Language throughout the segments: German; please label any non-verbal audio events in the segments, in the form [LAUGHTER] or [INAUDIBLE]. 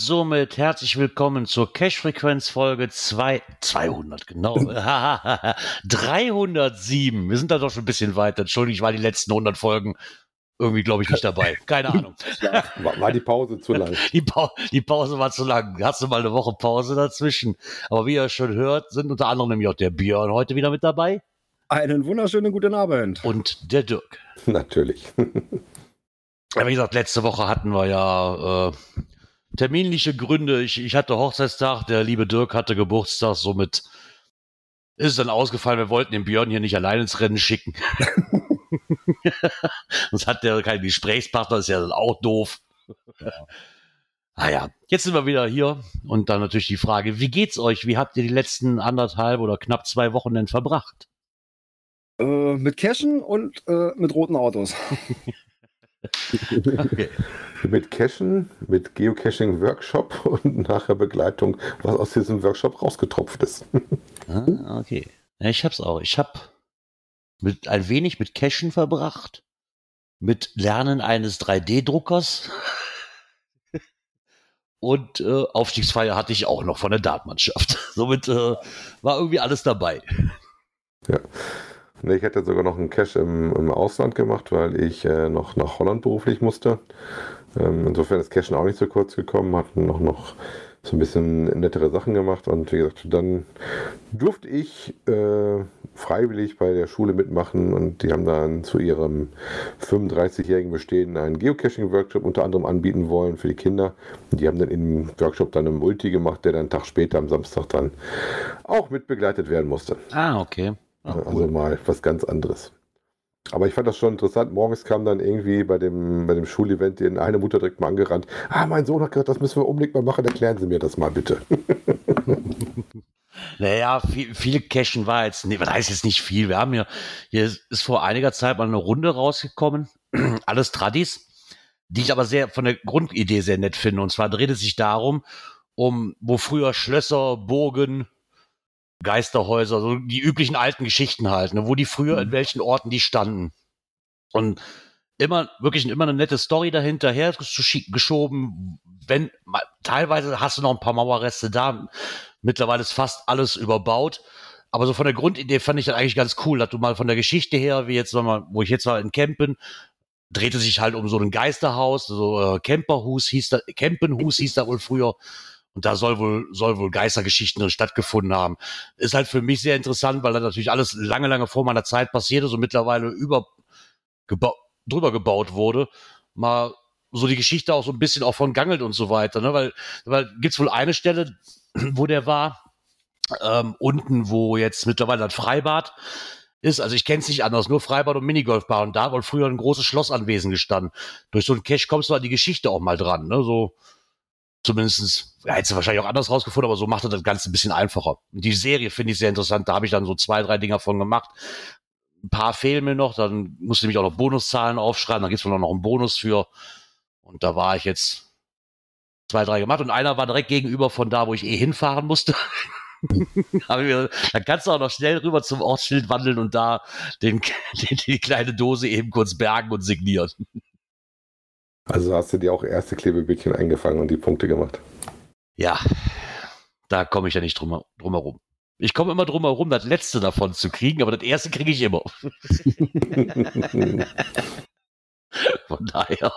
Somit herzlich willkommen zur Cash-Frequenz-Folge 200, genau. [LAUGHS] [LAUGHS] 307. Wir sind da doch schon ein bisschen weiter. Entschuldigung, ich war die letzten 100 Folgen irgendwie, glaube ich, nicht dabei. Keine [LAUGHS] Ahnung. War, war die Pause zu lang? Die, pa die, Pause war zu lang. Hast du mal eine Woche Pause dazwischen? Aber wie ihr schon hört, sind unter anderem nämlich auch der Björn heute wieder mit dabei. Einen wunderschönen guten Abend. Und der Dirk. Natürlich. Ja, wie gesagt, letzte Woche hatten wir ja äh, terminliche Gründe. Ich, ich hatte Hochzeitstag, der liebe Dirk hatte Geburtstag, somit ist es dann ausgefallen. Wir wollten den Björn hier nicht allein ins Rennen schicken. [LAUGHS] Sonst hat der keinen Gesprächspartner, ist ja dann auch doof. Ja. Naja, jetzt sind wir wieder hier und dann natürlich die Frage, wie geht's euch? Wie habt ihr die letzten anderthalb oder knapp zwei Wochen denn verbracht? Äh, mit Cashen und äh, mit roten Autos. [LAUGHS] okay. Mit Cachen, mit Geocaching-Workshop [LAUGHS] und nachher Begleitung, was aus diesem Workshop rausgetropft ist. ah, okay. Ja, ich hab's auch. Ich hab mit ein wenig mit Cachen verbracht, mit Lernen eines 3D-Druckers [LAUGHS] und äh, Aufstiegsfeier hatte ich auch noch von der Dartmannschaft. [LAUGHS] Somit äh, war irgendwie alles dabei. Ja. Nee, ich hätte sogar noch einen Cache im, im Ausland gemacht, weil ich äh, noch nach Holland beruflich musste. Ähm, insofern ist Cashen auch nicht so kurz gekommen, hatten noch, noch so ein bisschen nettere Sachen gemacht und wie gesagt, dann durfte ich äh, freiwillig bei der Schule mitmachen und die haben dann zu ihrem 35-jährigen Bestehen einen Geocaching-Workshop unter anderem anbieten wollen für die Kinder. Und die haben dann im Workshop dann einen Multi gemacht, der dann einen Tag später am Samstag dann auch mit begleitet werden musste. Ah, okay. Cool. Also mal was ganz anderes. Aber ich fand das schon interessant. Morgens kam dann irgendwie bei dem, bei dem Schulevent in eine Mutter direkt mal angerannt. Ah, mein Sohn hat gesagt, das müssen wir unbedingt mal machen. Erklären Sie mir das mal bitte. [LAUGHS] naja, viel, viel Cashen war jetzt, nee, was heißt jetzt nicht viel. Wir haben hier, hier ist vor einiger Zeit mal eine Runde rausgekommen. [CLEARS THROAT] Alles Tradis, die ich aber sehr von der Grundidee sehr nett finde. Und zwar dreht es sich darum, um, wo früher Schlösser, Burgen, Geisterhäuser, so die üblichen alten Geschichten halt, ne, wo die früher mhm. in welchen Orten die standen. Und immer, wirklich immer eine nette Story dahinter her geschoben. Wenn, teilweise hast du noch ein paar Mauerreste da. Mittlerweile ist fast alles überbaut. Aber so von der Grundidee fand ich das eigentlich ganz cool, dass du mal von der Geschichte her, wie jetzt nochmal, wo ich jetzt war in Campen, drehte sich halt um so ein Geisterhaus, so äh, Camperhus hieß da, Campenhus hieß da wohl früher. Und da soll wohl, soll wohl Geistergeschichten stattgefunden haben. Ist halt für mich sehr interessant, weil da natürlich alles lange, lange vor meiner Zeit passierte, so mittlerweile über, geba drüber gebaut wurde. Mal so die Geschichte auch so ein bisschen auch von Gangelt und so weiter, ne? Weil, weil gibt's wohl eine Stelle, [CLEARS THROAT] wo der war, ähm, unten, wo jetzt mittlerweile ein Freibad ist. Also ich kenne es nicht anders, nur Freibad und Minigolfbahn. Und da wohl früher ein großes Schlossanwesen gestanden. Durch so einen Cache kommst du an die Geschichte auch mal dran, ne? So, zumindestens ja, hätte wahrscheinlich auch anders rausgefunden, aber so macht er das Ganze ein bisschen einfacher. Die Serie finde ich sehr interessant, da habe ich dann so zwei, drei Dinger von gemacht. Ein paar fehlen mir noch, dann musste ich mich auch noch Bonuszahlen aufschreiben, dann gibt es wohl noch einen Bonus für. Und da war ich jetzt zwei, drei gemacht und einer war direkt gegenüber von da, wo ich eh hinfahren musste. [LAUGHS] dann kannst du auch noch schnell rüber zum Ortsschild wandeln und da den, [LAUGHS] den, die kleine Dose eben kurz bergen und signieren. Also hast du dir auch erste Klebebildchen eingefangen und die Punkte gemacht. Ja, da komme ich ja nicht drum, drum herum. Ich komme immer drum herum, das letzte davon zu kriegen, aber das erste kriege ich immer. [LAUGHS] Von daher.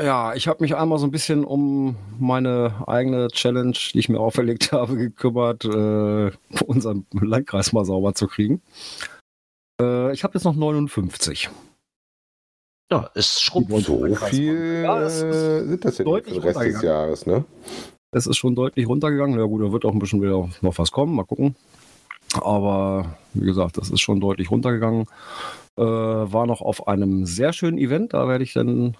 Ja, ich habe mich einmal so ein bisschen um meine eigene Challenge, die ich mir auferlegt [LAUGHS] habe, gekümmert, äh, unseren Landkreis mal sauber zu kriegen. Äh, ich habe jetzt noch 59. Ja, es schrubbt. So viel ja, sind das ja für den Rest des Jahres, ne? Es ist schon deutlich runtergegangen. Ja gut, da wird auch ein bisschen wieder noch was kommen. Mal gucken. Aber wie gesagt, das ist schon deutlich runtergegangen. Äh, war noch auf einem sehr schönen Event. Da werde ich dann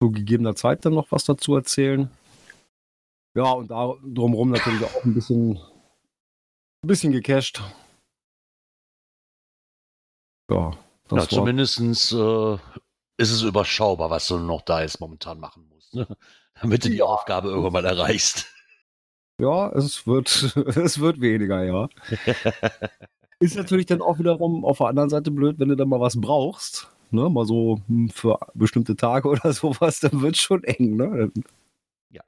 zu gegebener Zeit dann noch was dazu erzählen. Ja, und da drumherum natürlich auch ein bisschen, ein bisschen gecached. Ja, das ja, zumindest äh, ist es überschaubar, was du noch da jetzt momentan machen musst, ne? [LAUGHS] damit du die Aufgabe irgendwann mal erreichst. Ja, es wird, [LAUGHS] es wird weniger, ja. [LAUGHS] ist natürlich dann auch wiederum auf der anderen Seite blöd, wenn du dann mal was brauchst, ne, mal so hm, für bestimmte Tage oder sowas, dann wird es schon eng, ne? Ja.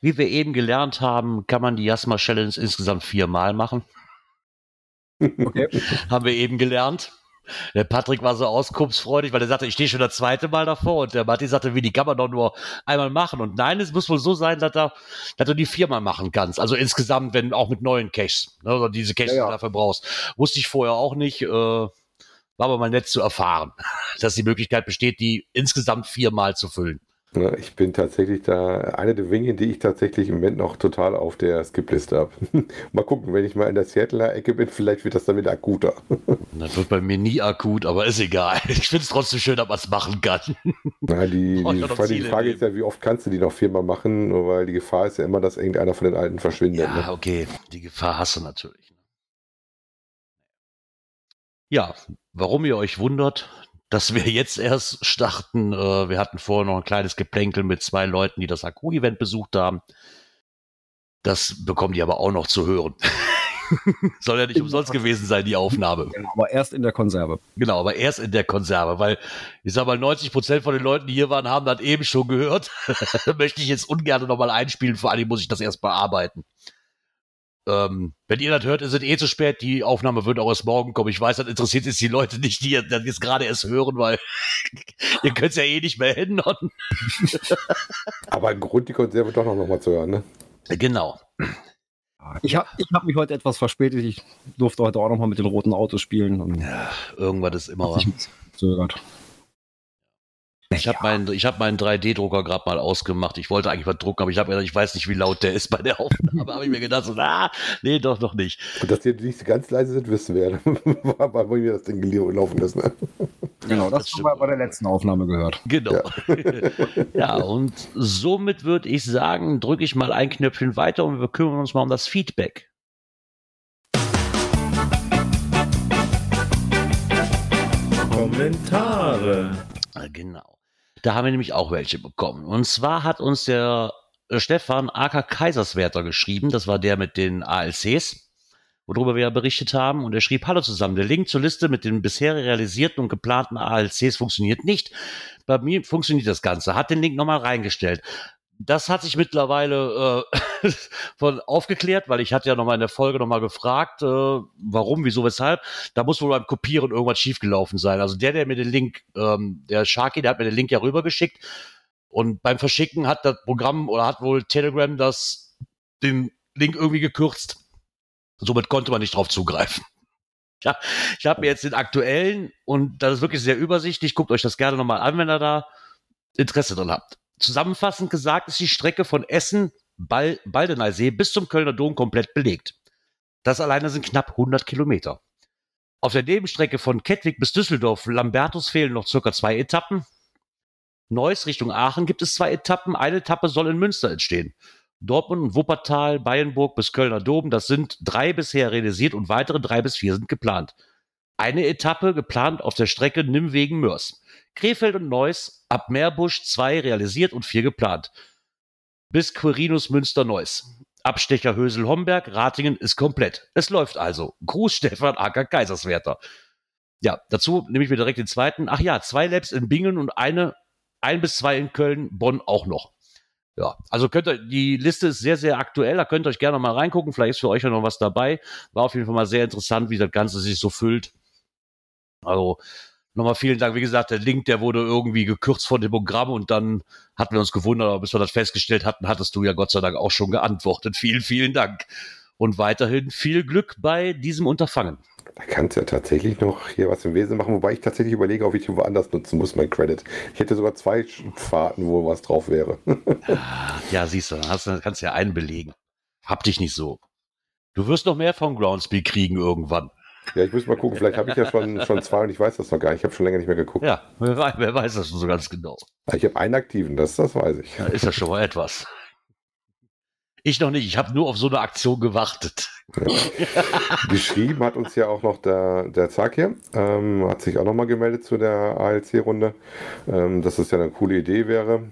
Wie wir eben gelernt haben, kann man die Jasma Challenge insgesamt viermal machen. Okay. haben wir eben gelernt. Der Patrick war so auskunftsfreudig, weil er sagte, ich stehe schon das zweite Mal davor. Und der Matti sagte, wie, die kann man doch nur einmal machen. Und nein, es muss wohl so sein, dass, da, dass du die viermal machen kannst. Also insgesamt, wenn auch mit neuen Caches, ne, oder diese Caches, ja, ja. die du dafür brauchst. Wusste ich vorher auch nicht. Äh, war aber mal nett zu erfahren, [LAUGHS] dass die Möglichkeit besteht, die insgesamt viermal zu füllen. Ne, ich bin tatsächlich da eine der Dinge, die ich tatsächlich im Moment noch total auf der Skip-Liste habe. [LAUGHS] mal gucken, wenn ich mal in der Seattle-Ecke bin, vielleicht wird das dann wieder akuter. [LAUGHS] das wird bei mir nie akut, aber ist egal. [LAUGHS] Ich finde es trotzdem schön, dass man es machen kann. Na, die, die, die Frage ist ja, wie oft kannst du die noch viermal machen? Nur weil die Gefahr ist ja immer, dass irgendeiner von den Alten verschwindet. Ja, ne? okay, die Gefahr hast du natürlich. Ne? Ja, warum ihr euch wundert, dass wir jetzt erst starten. Äh, wir hatten vorher noch ein kleines Geplänkel mit zwei Leuten, die das Akku-Event besucht haben. Das bekommen die aber auch noch zu hören. [LAUGHS] Soll ja nicht umsonst gewesen sein, die Aufnahme. Genau, aber erst in der Konserve. Genau, aber erst in der Konserve, weil ich sag mal, 90 Prozent von den Leuten, die hier waren, haben das eben schon gehört. [LAUGHS] Möchte ich jetzt ungern nochmal einspielen, vor allem muss ich das erst bearbeiten. Ähm, wenn ihr das hört, ist es eh zu spät. Die Aufnahme wird auch erst morgen kommen. Ich weiß, das interessiert jetzt die Leute nicht, die das jetzt gerade erst hören, weil [LAUGHS] ihr könnt es ja eh nicht mehr ändern. [LAUGHS] Aber ein Grund, die Konserve doch noch mal zu hören, ne? Genau. Ich habe ich hab mich heute etwas verspätet. Ich durfte heute auch noch mal mit den roten Autos spielen. ja, irgendwas ist immer was. Zögert. Ich habe meinen, ich hab meinen 3D-Drucker gerade mal ausgemacht. Ich wollte eigentlich was drucken, aber ich habe ich weiß nicht, wie laut der ist bei der [LAUGHS] Aufnahme. habe ich mir gedacht, so, na, nee, doch noch nicht. Und dass die nicht ganz leise sind, wissen wir. [LAUGHS] Weil wir das Ding laufen lassen. Ne? [LAUGHS] Genau, das, das haben wir bei der letzten Aufnahme gehört. Genau. Ja, ja und somit würde ich sagen, drücke ich mal ein Knöpfchen weiter und wir kümmern uns mal um das Feedback. Kommentare. Genau. Da haben wir nämlich auch welche bekommen. Und zwar hat uns der äh, Stefan AK Kaiserswerter geschrieben. Das war der mit den ALCs, worüber wir ja berichtet haben. Und er schrieb, hallo zusammen. Der Link zur Liste mit den bisher realisierten und geplanten ALCs funktioniert nicht. Bei mir funktioniert das Ganze. Hat den Link nochmal reingestellt das hat sich mittlerweile äh, [LAUGHS] von aufgeklärt, weil ich hatte ja noch mal in der Folge noch mal gefragt, äh, warum, wieso, weshalb. Da muss wohl beim Kopieren irgendwas schiefgelaufen sein. Also der, der mir den Link, ähm, der Sharky, der hat mir den Link ja rübergeschickt und beim Verschicken hat das Programm oder hat wohl Telegram das den Link irgendwie gekürzt. Somit konnte man nicht drauf zugreifen. [LAUGHS] Ja, ich habe mir jetzt den aktuellen und das ist wirklich sehr übersichtlich. Guckt euch das gerne nochmal an, wenn ihr da Interesse dran habt. Zusammenfassend gesagt ist die Strecke von Essen, Bal Baldeneysee bis zum Kölner Dom komplett belegt. Das alleine sind knapp 100 Kilometer. Auf der Nebenstrecke von Kettwig bis Düsseldorf, Lambertus fehlen noch circa zwei Etappen. Neuss Richtung Aachen gibt es zwei Etappen. Eine Etappe soll in Münster entstehen. Dortmund und Wuppertal, Bayernburg bis Kölner Dom, das sind drei bisher realisiert und weitere drei bis vier sind geplant. Eine Etappe geplant auf der Strecke Nimmwegen-Mörs. Krefeld und Neuss ab Meerbusch zwei realisiert und vier geplant. Bis Quirinus Münster-Neuss. Abstecher Hösel-Homberg, Ratingen ist komplett. Es läuft also. Gruß Stefan Acker Kaiserswerter. Ja, dazu nehme ich mir direkt den zweiten. Ach ja, zwei Labs in Bingen und eine, ein bis zwei in Köln, Bonn auch noch. Ja, also könnt ihr, die Liste ist sehr, sehr aktuell, da könnt ihr euch gerne mal reingucken, vielleicht ist für euch ja noch was dabei. War auf jeden Fall mal sehr interessant, wie das Ganze sich so füllt. Also nochmal vielen Dank. Wie gesagt, der Link, der wurde irgendwie gekürzt von dem Programm und dann hatten wir uns gewundert, aber bis wir das festgestellt hatten, hattest du ja Gott sei Dank auch schon geantwortet. Vielen, vielen Dank. Und weiterhin viel Glück bei diesem Unterfangen. Da kannst du ja tatsächlich noch hier was im Wesen machen, wobei ich tatsächlich überlege, ob ich ihn woanders nutzen muss, mein Credit. Ich hätte sogar zwei Fahrten, wo was drauf wäre. [LAUGHS] Ja, siehst du, dann hast, kannst du ja einen belegen. Hab dich nicht so. Du wirst noch mehr von Groundspeak kriegen irgendwann. Ja, ich muss mal gucken, vielleicht habe ich ja schon, schon zwei und ich weiß das noch gar nicht. Ich habe schon länger nicht mehr geguckt. Ja, wer weiß, wer weiß das schon so ganz genau. Ich habe einen aktiven, das, das weiß ich. Ja, ist ja schon mal etwas. Ich noch nicht, ich habe nur auf so eine Aktion gewartet. Geschrieben hat uns ja auch noch der, der Zack hier, ähm, hat sich auch nochmal gemeldet zu der ALC-Runde, ähm, dass es ja eine coole Idee wäre,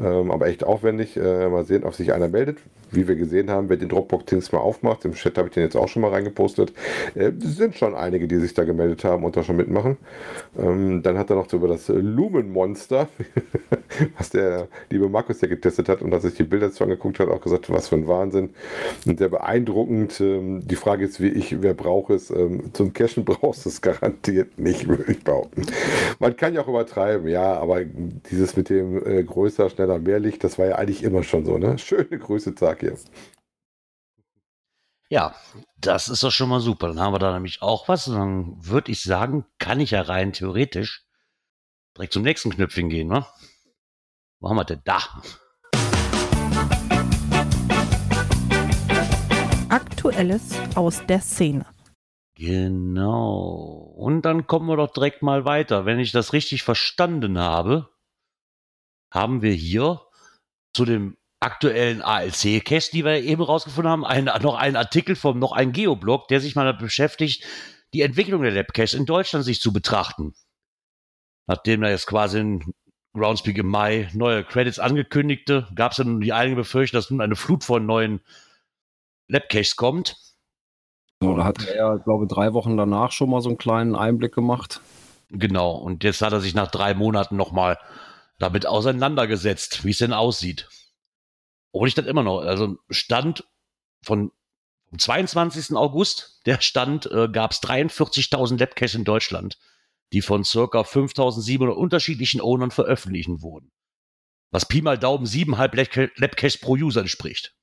ähm, aber echt aufwendig. Äh, mal sehen, ob sich einer meldet wie wir gesehen haben, wer den Dropbox-Dings mal aufmacht, im Chat habe ich den jetzt auch schon mal reingepostet, äh, sind schon einige, die sich da gemeldet haben und da schon mitmachen. Ähm, dann hat er noch so über das Lumen-Monster, [LAUGHS] was der liebe Markus ja getestet hat und als sich die Bilder dazu angeguckt hat, auch gesagt, was für ein Wahnsinn. Und sehr beeindruckend. Ähm, die Frage ist, wie ich, wer braucht es? Ähm, zum Cashen brauchst du es garantiert nicht, [LAUGHS] würde ich behaupten. Man kann ja auch übertreiben, ja, aber dieses mit dem äh, größer, schneller, mehr Licht, das war ja eigentlich immer schon so, ne? Schöne Grüße, Tag hier. Ja, das ist doch schon mal super. Dann haben wir da nämlich auch was. Und dann würde ich sagen, kann ich ja rein theoretisch direkt zum nächsten Knöpfchen gehen, ne? Wo haben wir denn da? Aktuelles aus der Szene. Genau. Und dann kommen wir doch direkt mal weiter. Wenn ich das richtig verstanden habe, haben wir hier zu dem aktuellen ALC-Cache, die wir eben rausgefunden haben, ein, noch einen Artikel vom noch ein Geoblog, der sich mal beschäftigt, die Entwicklung der Labcache in Deutschland sich zu betrachten. Nachdem da jetzt quasi in Groundspeak im Mai neue Credits angekündigte, gab es dann die einige Befürchtung, dass nun eine Flut von neuen Labcaches kommt. So, da hat er glaube drei Wochen danach schon mal so einen kleinen Einblick gemacht. Genau, und jetzt hat er sich nach drei Monaten nochmal damit auseinandergesetzt, wie es denn aussieht. Obwohl ich das immer noch, also Stand von vom 22. August, der Stand, äh, gab es 43.000 Labcaches in Deutschland, die von circa 5.700 unterschiedlichen Ownern veröffentlichen wurden. Was Pi mal Daumen 7,5 Labcaches pro User entspricht.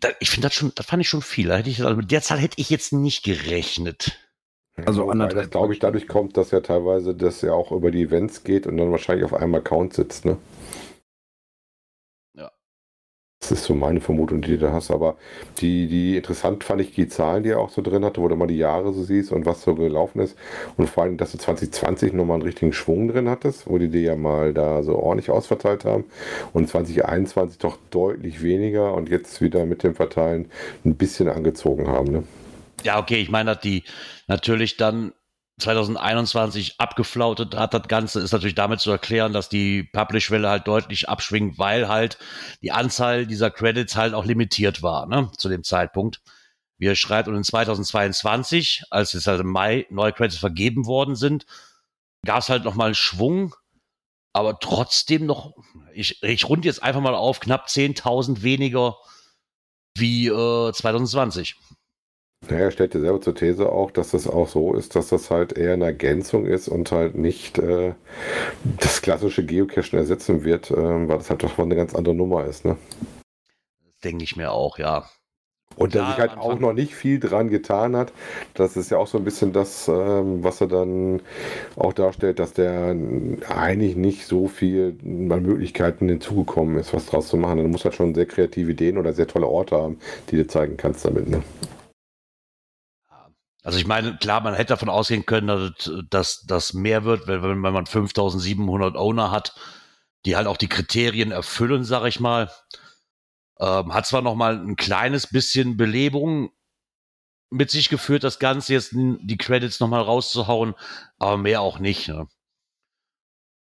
Da, ich finde das schon, das fand ich schon viel. Da hätte ich, also mit der Zahl hätte ich jetzt nicht gerechnet. Also ja, das glaube ich dadurch kommt, dass ja teilweise das ja auch über die Events geht und dann wahrscheinlich auf einem Account sitzt, ne? Das ist so meine Vermutung, die du da hast. Aber die, die interessant fand ich die Zahlen, die er auch so drin hatte, wo du mal die Jahre so siehst und was so gelaufen ist. Und vor allem, dass du 2020 nochmal einen richtigen Schwung drin hattest, wo die dir ja mal da so ordentlich ausverteilt haben. Und 2021 doch deutlich weniger und jetzt wieder mit dem Verteilen ein bisschen angezogen haben. Ne? Ja, okay, ich meine, die natürlich dann 2021 abgeflautet hat. Das Ganze ist natürlich damit zu erklären, dass die Publish-Welle halt deutlich abschwingt, weil halt die Anzahl dieser Credits halt auch limitiert war, ne, zu dem Zeitpunkt. Wie er schreibt, und in 2022, als es halt im Mai neue Credits vergeben worden sind, gab es halt nochmal einen Schwung, aber trotzdem noch, ich, ich rund jetzt einfach mal auf, knapp 10.000 weniger wie äh, 2020. Naja, er stellt ja selber zur These auch, dass das auch so ist, dass das halt eher eine Ergänzung ist und halt nicht äh, das klassische Geocachen ersetzen wird, äh, weil das halt doch eine ganz andere Nummer ist. Ne? Das denke ich mir auch, ja. Und dass sich halt auch noch nicht viel dran getan hat. Das ist ja auch so ein bisschen das, ähm, was er dann auch darstellt, dass der eigentlich nicht so viel an Möglichkeiten hinzugekommen ist, was draus zu machen. Du musst halt schon sehr kreative Ideen oder sehr tolle Orte haben, die du zeigen kannst damit. Ne? Also ich meine, klar, man hätte davon ausgehen können, dass das mehr wird, wenn, wenn man 5700 Owner hat, die halt auch die Kriterien erfüllen, sag ich mal. Ähm, hat zwar noch mal ein kleines bisschen Belebung mit sich geführt, das Ganze jetzt die Credits noch mal rauszuhauen, aber mehr auch nicht. Ne?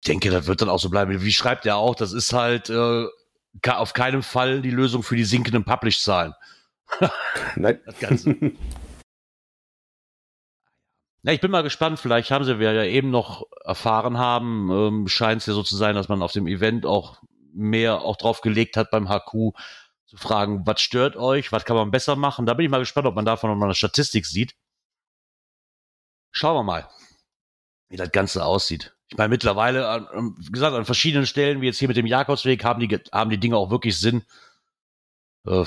Ich denke, das wird dann auch so bleiben. Wie schreibt er auch, das ist halt äh, auf keinen Fall die Lösung für die sinkenden Publish-Zahlen. Nein. Das Ganze. [LAUGHS] Ja, ich bin mal gespannt. Vielleicht haben sie, wir ja eben noch erfahren haben, ähm, scheint es ja so zu sein, dass man auf dem Event auch mehr auch drauf gelegt hat beim HQ zu fragen, was stört euch, was kann man besser machen. Da bin ich mal gespannt, ob man davon noch mal eine Statistik sieht. Schauen wir mal, wie das Ganze aussieht. Ich meine, mittlerweile, wie gesagt, an verschiedenen Stellen, wie jetzt hier mit dem Jakobsweg, haben die, haben die Dinge auch wirklich Sinn. Äh,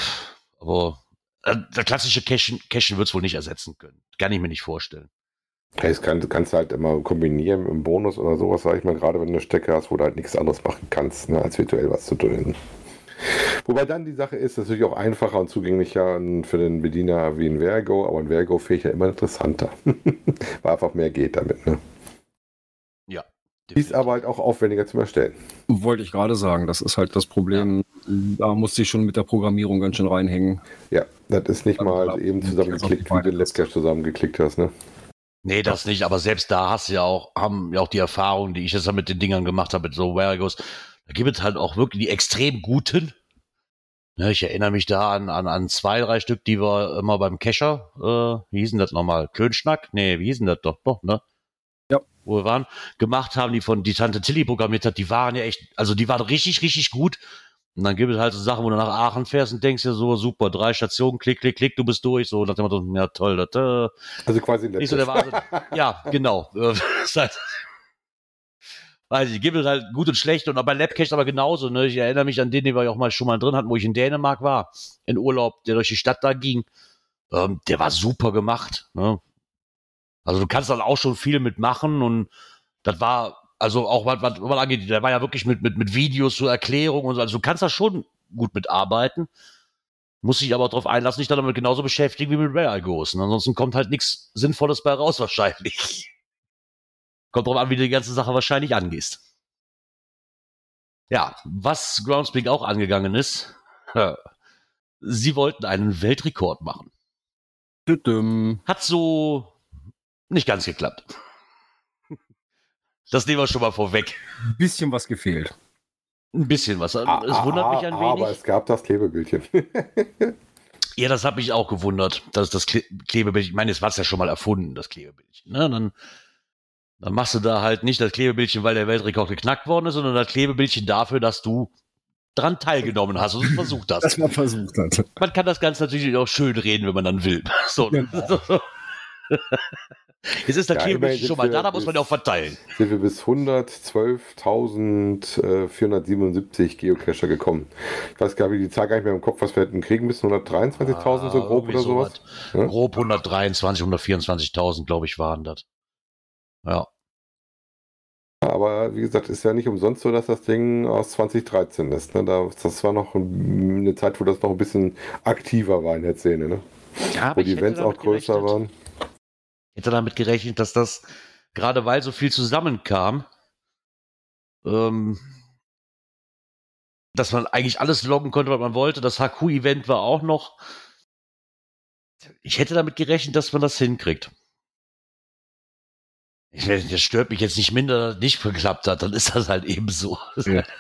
aber äh, der klassische Cashen, Cashen wird es wohl nicht ersetzen können. Kann ich mir nicht vorstellen. Das kann, kannst du halt immer kombinieren im Bonus oder sowas, sag ich mal, gerade wenn du eine Stecke hast, wo du halt nichts anderes machen kannst, ne, als virtuell was zu tun. Wobei dann die Sache ist, natürlich auch einfacher und zugänglicher für den Bediener wie ein Vergo, aber ein Vergo finde ich ja immer interessanter. [LAUGHS] Weil einfach mehr geht damit, ne? Ja. Ist aber halt auch aufwendiger zum Erstellen. Wollte ich gerade sagen, das ist halt das Problem. Da musste ich schon mit der Programmierung ganz schön reinhängen. Ja, das ist nicht Also, mal glaub, eben zusammengeklickt, wie du Labcache zusammengeklickt hast, ne? Nee, das nicht, aber selbst da hast du ja auch, haben ja auch die Erfahrung, die ich jetzt mit den Dingern gemacht habe, mit so Wargos. Da gibt es halt auch wirklich die extrem guten. Ne, ich erinnere mich da an, an, an zwei, drei Stück, die wir immer beim Kescher, äh, wie hießen das nochmal? Klönschnack? Nee, wie hießen das doch? Doch, ne? Ja. Wo wir waren, gemacht haben, die von die Tante Tilly programmiert hat, die waren ja echt, also die waren richtig, richtig gut. Und dann gibt es halt so Sachen, wo du nach Aachen fährst und denkst dir so, super, drei Stationen, klick, klick, klick, du bist durch, so, nach dem Motto, ja toll, das, äh, Also quasi nicht so der Wahnsinn. ja, [LAUGHS] genau. Äh, [LAUGHS] ist halt, weiß ich, gibt es halt gut und schlecht und auch bei Labcache aber genauso. Ne? Ich erinnere mich an den, den wir auch mal schon mal drin hatten, wo ich in Dänemark war, in Urlaub, der durch die Stadt da ging. Ähm, der war super gemacht. Ne? Also du kannst dann auch schon viel mitmachen und das war, also auch was, was, was angeht, der war ja wirklich mit, mit, mit Videos zur Erklärung und so. Also du kannst da schon gut mitarbeiten. Muss sich aber darauf einlassen, dich dann damit genauso beschäftigen wie mit Rare Ghost. Ansonsten kommt halt nichts Sinnvolles bei raus wahrscheinlich. [LAUGHS] Kommt drauf an, wie du die ganze Sache wahrscheinlich angehst. Ja, was Groundspeak auch angegangen ist, [LAUGHS] sie wollten einen Weltrekord machen. Hat so nicht ganz geklappt. Das nehmen wir schon mal vorweg. Ein bisschen was gefehlt. Ein bisschen was. Es Ah, wundert mich ein ah, Aber wenig. es gab das Klebebildchen. [LAUGHS] Ja, das hat mich auch gewundert, dass das Kle Klebebildchen, ich meine, es war ja schon mal erfunden, das Klebebildchen. Ne? Dann, dann machst du da halt nicht das Klebebildchen, weil der Weltrekord geknackt worden ist, sondern das Klebebildchen dafür, dass du dran teilgenommen hast und es versucht hast. [LAUGHS] Das man versucht hat. Man kann das Ganze natürlich auch schön reden, wenn man dann will. [LAUGHS] So. Genau. Jetzt ist das Ja, schon mal da, da muss man ja auch verteilen. sind wir bis 112.477 Geocacher gekommen. Ich weiß gar nicht, die Zahl gar nicht mehr im Kopf, was wir hätten kriegen müssen. 123.000 so Ah, grob irgendwie oder sowas. Ja? Grob 123, 124.000, glaube ich, waren das. Ja. Aber wie gesagt, ist ja nicht umsonst so, dass das Ding aus 2013 ist. Ne? Da, das war noch eine Zeit, wo das noch ein bisschen aktiver war in der Szene. Ne? ja Wo die Events auch größer waren. Ich hätte damit gerechnet, dass das, gerade weil so viel zusammenkam, ähm, dass man eigentlich alles loggen konnte, was man wollte. Das HQ-Event war auch noch. Ich hätte damit gerechnet, dass man das hinkriegt. Ich, das stört mich jetzt nicht minder, dass das nicht geklappt hat. Dann ist das halt eben so. Ja. [LAUGHS]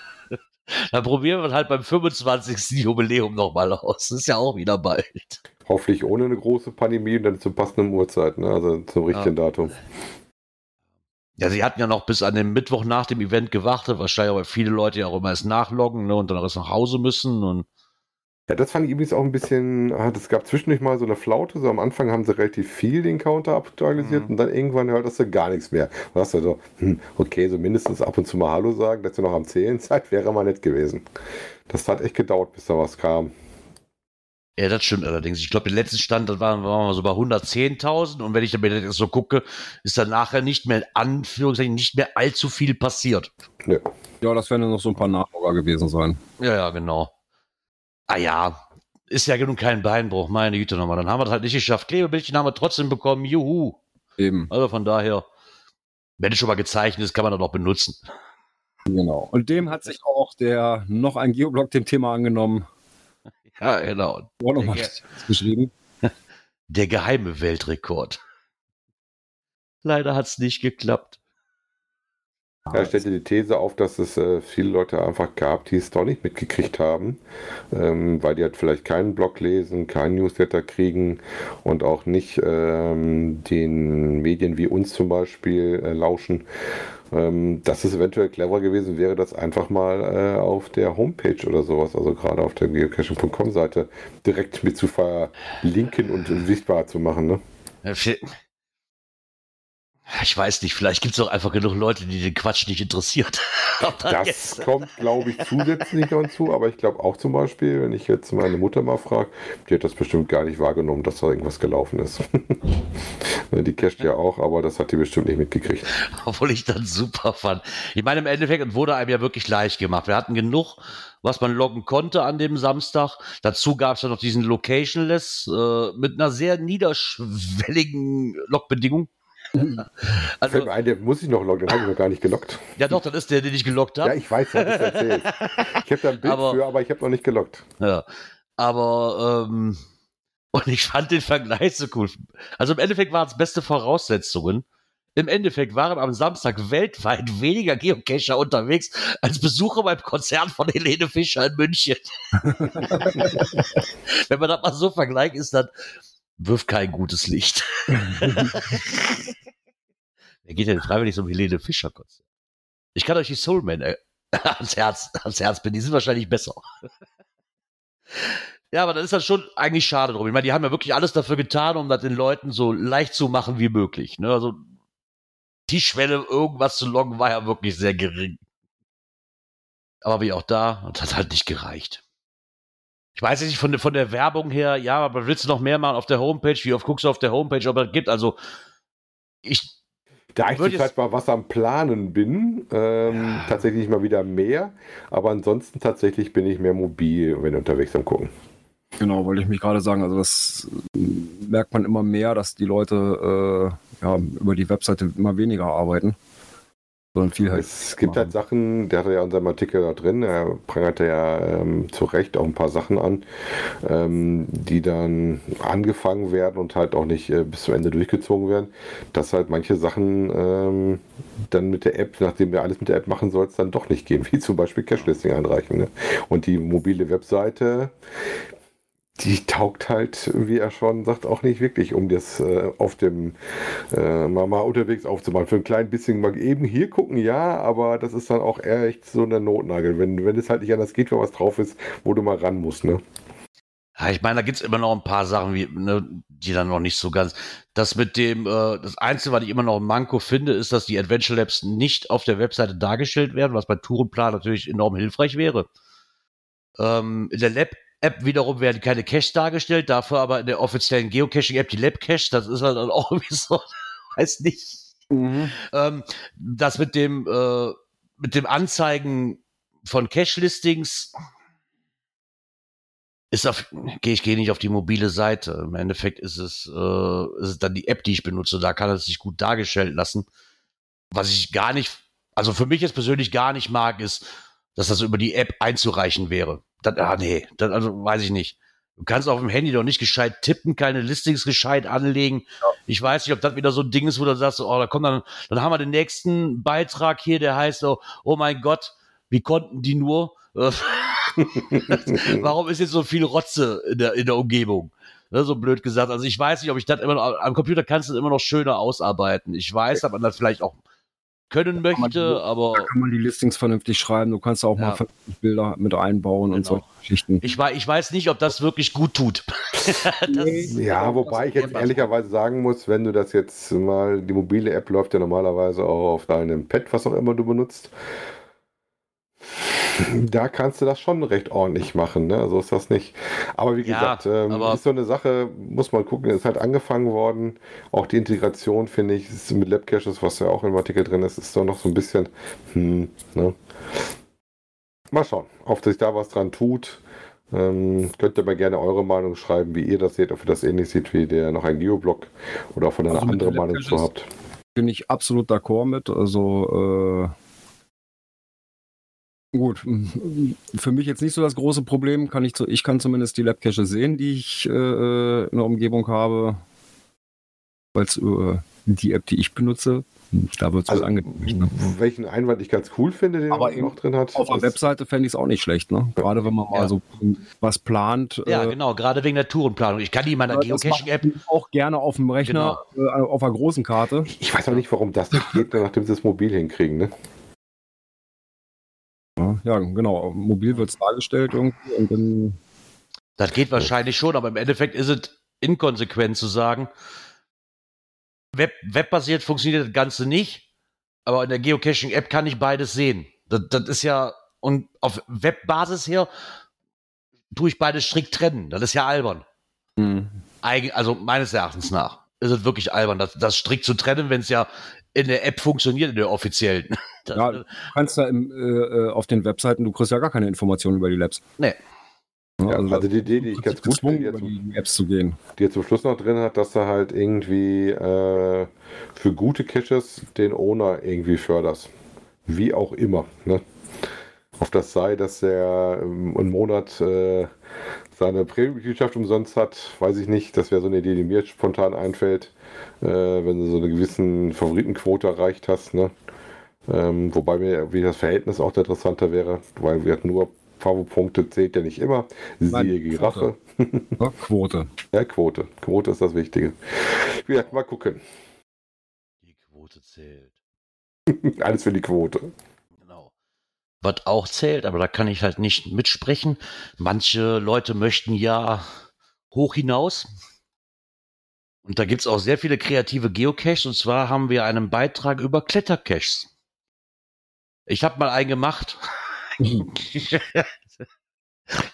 Dann probieren wir es halt beim 25. Jubiläum nochmal aus. Das ist ja auch wieder bald. Hoffentlich ohne eine große Pandemie und dann zur passenden Uhrzeit, ne? also zum richtigen Datum. Ja, sie hatten ja noch bis an den Mittwoch nach dem Event gewartet, wahrscheinlich aber viele Leute ja auch immer erst nachloggen ne, und dann erst nach Hause müssen. Und Ja, das fand ich übrigens auch ein bisschen, ah, es gab zwischendurch mal so eine Flaute, so am Anfang haben sie relativ viel den Counter aktualisiert Mhm. und dann irgendwann hörtest du gar nichts mehr. Du hast also, hm, okay, so mindestens ab und zu mal Hallo sagen, dass ihr noch am Zählen seid, [LAUGHS] wäre mal nett gewesen. Das hat echt gedauert, bis da was kam. ja, das stimmt allerdings. Ich glaube, der letzte Stand, das waren, waren wir so bei 110.000 und wenn ich damit jetzt so gucke, ist dann nachher nicht mehr, in Anführungszeichen, nicht mehr allzu viel passiert. Nö. Ja, das werden noch so ein paar Nachlogger gewesen sein. Ja, ja, genau. Ah ja, ist ja genug kein Beinbruch, meine Güte nochmal. Dann haben wir das halt nicht geschafft. Klebebildchen haben wir trotzdem bekommen, juhu. Eben. Also von daher, wenn es schon mal gezeichnet ist, kann man das auch benutzen. Genau. Und dem hat sich auch der noch ein Geoblock dem Thema angenommen. [LAUGHS] Ja, genau. Auch nochmal geschrieben. [LAUGHS] Der geheime Weltrekord. Leider hat es nicht geklappt. Er stellte die These auf, dass es äh, viele Leute einfach gab, die es doch nicht mitgekriegt haben, ähm, weil die halt vielleicht keinen Blog lesen, keinen Newsletter kriegen und auch nicht ähm, den Medien wie uns zum Beispiel äh, lauschen. Ähm, dass es eventuell clever gewesen wäre, das einfach mal äh, auf der Homepage oder sowas, also gerade auf der geocaching.com Seite, direkt mit zu verlinken und sichtbar zu machen. Ne? Ich weiß nicht, vielleicht gibt es auch einfach genug Leute, die den Quatsch nicht interessiert. [LAUGHS] das jetzt. kommt, glaube ich, zusätzlich hinzu, aber ich glaube auch zum Beispiel, wenn ich jetzt meine Mutter mal frage, die hat das bestimmt gar nicht wahrgenommen, dass da irgendwas gelaufen ist. [LAUGHS] die casht ja auch, aber das hat die bestimmt nicht mitgekriegt. Obwohl ich das super fand. Ich meine, im Endeffekt wurde einem ja wirklich leicht gemacht. Wir hatten genug, was man loggen konnte an dem Samstag. Dazu gab es ja noch diesen Locationless äh, mit einer sehr niederschwelligen Logbedingung. [LAUGHS] also, ein, der muss ich noch loggen, den habe ich noch gar nicht gelockt. Ja doch, das ist der, den ich gelockt habe. Ja, ich weiß, habe ich erzählt. Ich habe da ein Bild aber, für, aber ich habe noch nicht gelockt. Ja, aber ähm, und ich fand den Vergleich so cool. Also im Endeffekt waren es beste Voraussetzungen. Im Endeffekt waren am Samstag weltweit weniger Geocacher unterwegs als Besucher beim Konzert von Helene Fischer in München. [LAUGHS] Wenn man das mal so vergleicht, ist das wirft kein gutes Licht. [LAUGHS] Er geht ja nicht freiwillig so um Helene Fischer Konzert. Ich kann euch die Soulman äh, [LAUGHS] ans Herz, ans Herz binden. Die sind wahrscheinlich besser. [LAUGHS] ja, aber das ist dann schon eigentlich schade drum. Ich meine, die haben ja wirklich alles dafür getan, um das den Leuten so leicht zu machen wie möglich. Ne? Also die Schwelle, irgendwas zu loggen, war ja wirklich sehr gering. Aber wie auch da, das hat halt nicht gereicht. Ich weiß nicht, von, von der Werbung her, ja, aber willst du noch mehr machen auf der Homepage? Wie oft guckst du auf der Homepage, ob es gibt? Also, ich. Da ich zurzeit mal was am Planen bin, ähm, ja. tatsächlich mal wieder mehr, aber ansonsten tatsächlich bin ich mehr mobil, wenn unterwegs am Gucken. Genau, wollte ich mich gerade sagen. Also das merkt man immer mehr, dass die Leute äh, ja, über die Webseite immer weniger arbeiten sondern viel halt. Es gibt halt Sachen, der hat ja in seinem Artikel da drin, er prangert ja ähm, zu Recht auch ein paar Sachen an, ähm, die dann angefangen werden und halt auch nicht äh, bis zum Ende durchgezogen werden, dass halt manche Sachen ähm, dann mit der App, nachdem du alles mit der App machen sollst, dann doch nicht gehen, wie zum Beispiel Cache-Listing einreichen. Ne? Und die mobile Webseite die taugt halt, wie er schon sagt, auch nicht wirklich, um das äh, auf dem äh, mal unterwegs aufzumachen. Für ein klein bisschen mal eben hier gucken, ja, aber das ist dann auch echt so eine Notnagel, wenn, wenn es halt nicht anders geht, wenn was drauf ist, wo du mal ran musst, ne? Ja, ich meine, da gibt's immer noch ein paar Sachen, wie, ne, die dann noch nicht so ganz. Das mit dem, äh, das Einzige, was ich immer noch im Manko finde, ist, dass die Adventure Labs nicht auf der Webseite dargestellt werden, was bei Tourenplan natürlich enorm hilfreich wäre. Ähm, in der Lab App wiederum werden keine Cache dargestellt, dafür aber in der offiziellen Geocaching-App die Lab-Cache, das ist halt dann auch [LAUGHS] irgendwie so, weiß nicht. Mhm. Ähm, das mit dem, äh, mit dem Anzeigen von Cache-Listings ist auf, gehe ich gehe nicht auf die mobile Seite. Im Endeffekt ist es, äh, ist es dann die App, die ich benutze. Da kann es sich gut dargestellt lassen. Was ich gar nicht, also für mich jetzt persönlich gar nicht mag, ist, dass das über die App einzureichen wäre. Das, ah, nee, das, also weiß ich nicht. Du kannst auf dem Handy doch nicht gescheit tippen, keine Listings gescheit anlegen. Ja. Ich weiß nicht, ob das wieder so ein Ding ist, wo du sagst, oh, da kommt dann, dann haben wir den nächsten Beitrag hier, der heißt so, oh mein Gott, wie konnten die nur? [LAUGHS] Warum ist jetzt so viel Rotze in der, in der Umgebung? Ne, so blöd gesagt. Also ich weiß nicht, ob ich das immer noch, am Computer kannst du das immer noch schöner ausarbeiten. Ich weiß, dass man das vielleicht auch können möchte, die, aber. Da kann man die Listings vernünftig schreiben. Du kannst auch ja. mal Bilder mit einbauen genau. und solche Geschichten. Ich, ich weiß nicht, ob das wirklich gut tut. [LAUGHS] ja, wobei ich jetzt ehrlicherweise sagen muss, wenn du das jetzt mal, die mobile App läuft ja normalerweise auch auf deinem Pad, was auch immer du benutzt da kannst du das schon recht ordentlich machen, ne? So ist das nicht. Aber wie ja, gesagt, ähm, aber ist so eine Sache, muss man gucken, ist halt angefangen worden. Auch die Integration, finde ich, ist mit Labcaches, was ja auch im Artikel drin ist, ist doch noch so ein bisschen, hm, ne? Mal schauen, ob sich da was dran tut. Ähm, könnt ihr mal gerne eure Meinung schreiben, wie ihr das seht, ob ihr das ähnlich seht wie der noch ein Geoblog oder ob ihr also eine andere Meinung zu habt. Bin ich absolut d'accord mit. Also äh Gut, für mich jetzt nicht so das große Problem. Kann ich, zu, ich kann zumindest die Labcache sehen, die ich äh, in der Umgebung habe, weil es äh, die App, die ich benutze, da wird es also, angezeigt. Ne? Welchen Einwand ich ganz cool finde, den Aber noch drin hat. Auf der Webseite fände ich es auch nicht schlecht, ne? Gerade wenn man ja. mal so was plant. Ja, äh, genau, gerade wegen der Tourenplanung. Ich kann die in meiner Geocaching-App auch gerne auf dem Rechner, genau. äh, auf einer großen Karte. Ich weiß auch nicht, warum das nicht geht, nachdem sie das mobil hinkriegen, ne? Ja, genau. Mobil wird es dargestellt irgendwie und dann. Das geht wahrscheinlich schon, aber im Endeffekt ist es inkonsequent zu sagen, Web, webbasiert funktioniert das Ganze nicht, aber in der Geocaching-App kann ich beides sehen. Das, das ist ja, und auf Webbasis her tue ich beides strikt trennen. Das ist ja albern. Mhm. Eigen, also meines Erachtens nach ist es wirklich albern, das, das strikt zu trennen, wenn es ja in der App funktioniert, in der offiziellen. Das, Ja, du kannst da im, äh, äh, auf den Webseiten, du kriegst ja gar keine Informationen über die Labs. Nee. Ja, Ja, also die Idee, die ich ganz gut finde, die Apps zu gehen. die er zum Schluss noch drin hat, dass er halt irgendwie äh, für gute Caches den Owner irgendwie förderst. Wie auch immer. Ne? Ob das sei, dass er ähm, einen Monat äh, seine Premium-Mitgliedschaft umsonst hat, weiß ich nicht. Das wäre so eine Idee, die mir jetzt spontan einfällt, äh, wenn du so eine gewissen Favoritenquote erreicht hast. Ne? Ähm, wobei mir wie das Verhältnis auch interessanter wäre, weil wir nur Favo-Punkte zählt ja nicht immer. Nein, Siehe Giraffe. Ja, Quote. Ja, Quote. Quote ist das Wichtige. Gesagt, mal gucken. Die Quote zählt. [LAUGHS] Alles für die Quote. Genau. Was auch zählt, aber da kann ich halt nicht mitsprechen. Manche Leute möchten ja hoch hinaus. Und da gibt es auch sehr viele kreative Geocaches. Und zwar haben wir einen Beitrag über Klettercaches. Ich habe mal einen gemacht. ich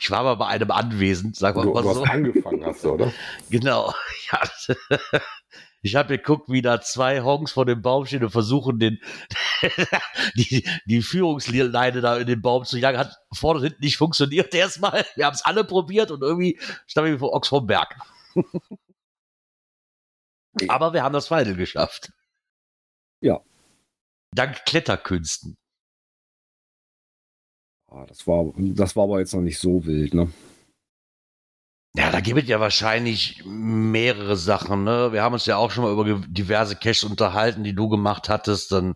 war aber bei einem anwesend, sagen wir Du, mal du so. hast angefangen, hast oder? Genau. Ja. Ich habe [LAUGHS] geguckt, wie da zwei Honks vor dem Baum stehen und versuchen, den, [LAUGHS] die, die Führungsleine da in den Baum zu jagen. Hat vorne und hinten nicht funktioniert erstmal. Wir haben es alle probiert und irgendwie standen wir vor Ochs vom Berg. Aber wir haben das Final geschafft. Ja. Dank Kletterkünsten. Ah, das, war, das war aber jetzt noch nicht so wild, ne? Ja, da gibt es ja wahrscheinlich mehrere Sachen. Ne? Wir haben uns ja auch schon mal über diverse Caches unterhalten, die du gemacht hattest. Dann,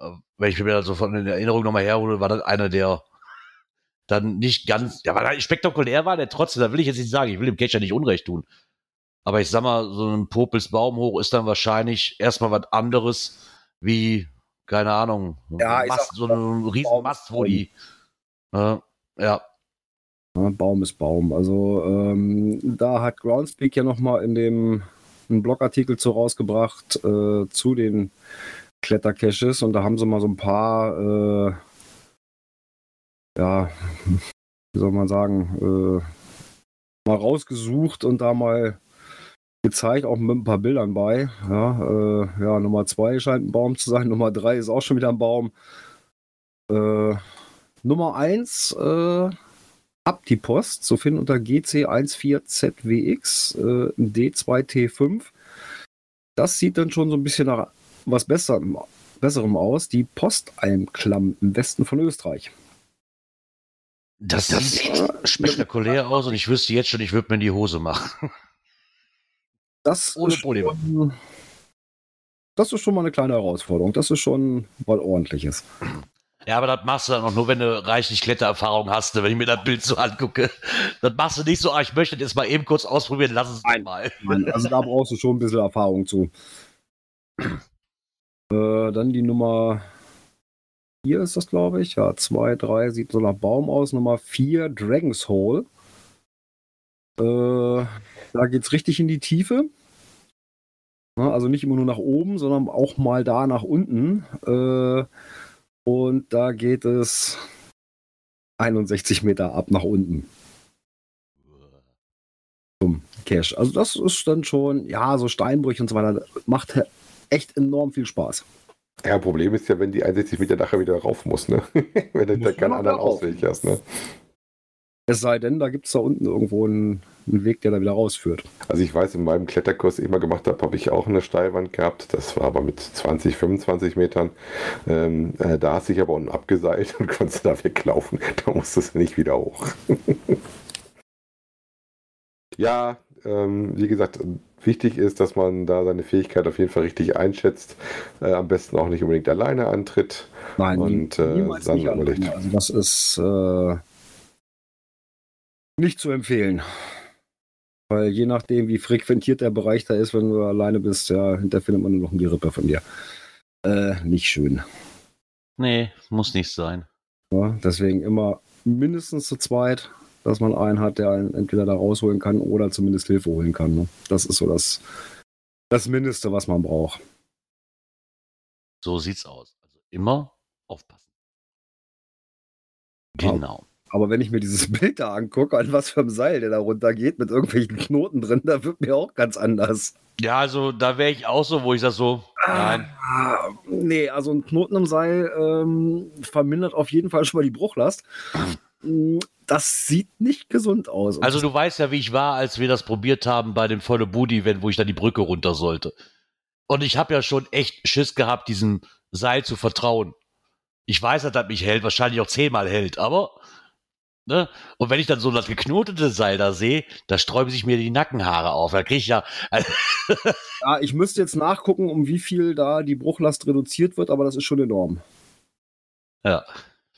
äh, wenn ich mir das so von in Erinnerung nochmal herhole, war das einer, der dann nicht ganz, ja, weil spektakulär war, der trotzdem, da will ich jetzt nicht sagen, ich will dem Cache ja nicht Unrecht tun. Aber ich sag mal, so ein Popels Baum hoch ist dann wahrscheinlich erstmal was anderes wie, keine Ahnung, Ja, Mast, so ein riesen Baum Mast, ist wo die, äh, ja, Baum ist Baum. Also ähm, da hat Groundspeak ja nochmal in dem einen Blogartikel zu rausgebracht äh, zu den Klettercaches und da haben sie mal so ein paar, äh, ja, wie soll man sagen, äh, mal rausgesucht und da mal gezeigt, auch mit ein paar Bildern bei. Ja, äh, ja Nummer zwei scheint ein Baum zu sein, [LAUGHS] Nummer drei ist auch schon wieder ein Baum. Äh, Nummer eins äh, ab die Post zu finden unter GC14ZWX äh, D2T5. Das sieht dann schon so ein bisschen nach was Besserem, Besserem aus. Die Postalmklamm im Westen von Österreich. das, sieht spektakulär aus und ich wüsste jetzt schon, ich würde mir in die Hose machen. Das Ohne ist Probleme. Schon, das ist schon mal eine kleine Herausforderung. Das ist schon was ordentliches. Ja, aber das machst du dann auch nur, wenn du reichlich Klettererfahrung hast, ne, wenn ich mir das Bild so angucke. Das machst du nicht so, ah, ich möchte das mal eben kurz ausprobieren, lass es Nein. mal. Also da brauchst du schon ein bisschen Erfahrung zu. Äh, dann die Nummer 4 ist das, glaube ich. Ja, 2, 3 sieht so nach Baum aus. Nummer 4, Dragon's Hole. Äh, da geht es richtig in die Tiefe. Ja, also nicht immer nur nach oben, sondern auch mal da nach unten. Äh, und da geht es 61 Meter ab nach unten. Cash. Also das ist dann schon, ja, so Steinbrüche und so weiter, macht echt enorm viel Spaß. Ja, Problem ist ja, wenn die 61 Meter nachher wieder rauf muss, ne? [LAUGHS] wenn du da keinen anderen. Ausweg hast, ne? Es sei denn, da gibt es da unten irgendwo einen, einen Weg, der da wieder rausführt. Also ich weiß, in meinem Kletterkurs, den ich immer gemacht habe, habe ich auch eine Steilwand gehabt. Das war aber mit 20, 25 Metern. Ähm, äh, da hast du dich aber unten abgeseilt [LAUGHS] und konntest da weglaufen. Da musstest du nicht wieder hoch. [LAUGHS] ja, ähm, wie gesagt, wichtig ist, dass man da seine Fähigkeit auf jeden Fall richtig einschätzt. Äh, am besten auch nicht unbedingt alleine antritt. Nein, Und, äh, dann überlegt. Also das ist äh, nicht zu empfehlen. Weil je nachdem, wie frequentiert der Bereich da ist, wenn du alleine bist, ja, hinterher findet man nur noch ein Gerippe von dir. Äh, nicht schön. Nee, muss nicht sein. Ja, deswegen immer mindestens zu zweit, dass man einen hat, der einen entweder da rausholen kann oder zumindest Hilfe holen kann. Ne? Das ist so das Das Mindeste, was man braucht. So sieht's aus. Also immer aufpassen. Genau. Aber wenn ich mir dieses [LAUGHS] Bild da angucke, an was für einem Seil der da runtergeht, mit irgendwelchen Knoten drin, da wird mir auch ganz anders. Ja, also da wäre ich auch so, wo ich das so, nein. Ah, nee, also ein Knoten im Seil ähm, vermindert auf jeden Fall schon mal die Bruchlast. Mm, Das sieht nicht gesund aus. Also du weißt ja, wie ich war, als wir das probiert haben bei dem volle Booty-Event, wo ich dann die Brücke runter sollte. Und ich habe ja schon echt Schiss gehabt, diesem Seil zu vertrauen. Ich weiß, dass das mich hält, wahrscheinlich auch zehnmal hält, aber ne? Und wenn ich dann so das geknotete Seil da sehe, da sträuben sich mir die Nackenhaare auf. Da kriege ich ja, [LAUGHS] ja, ich müsste jetzt nachgucken, um wie viel da die Bruchlast reduziert wird, aber das ist schon enorm. ja.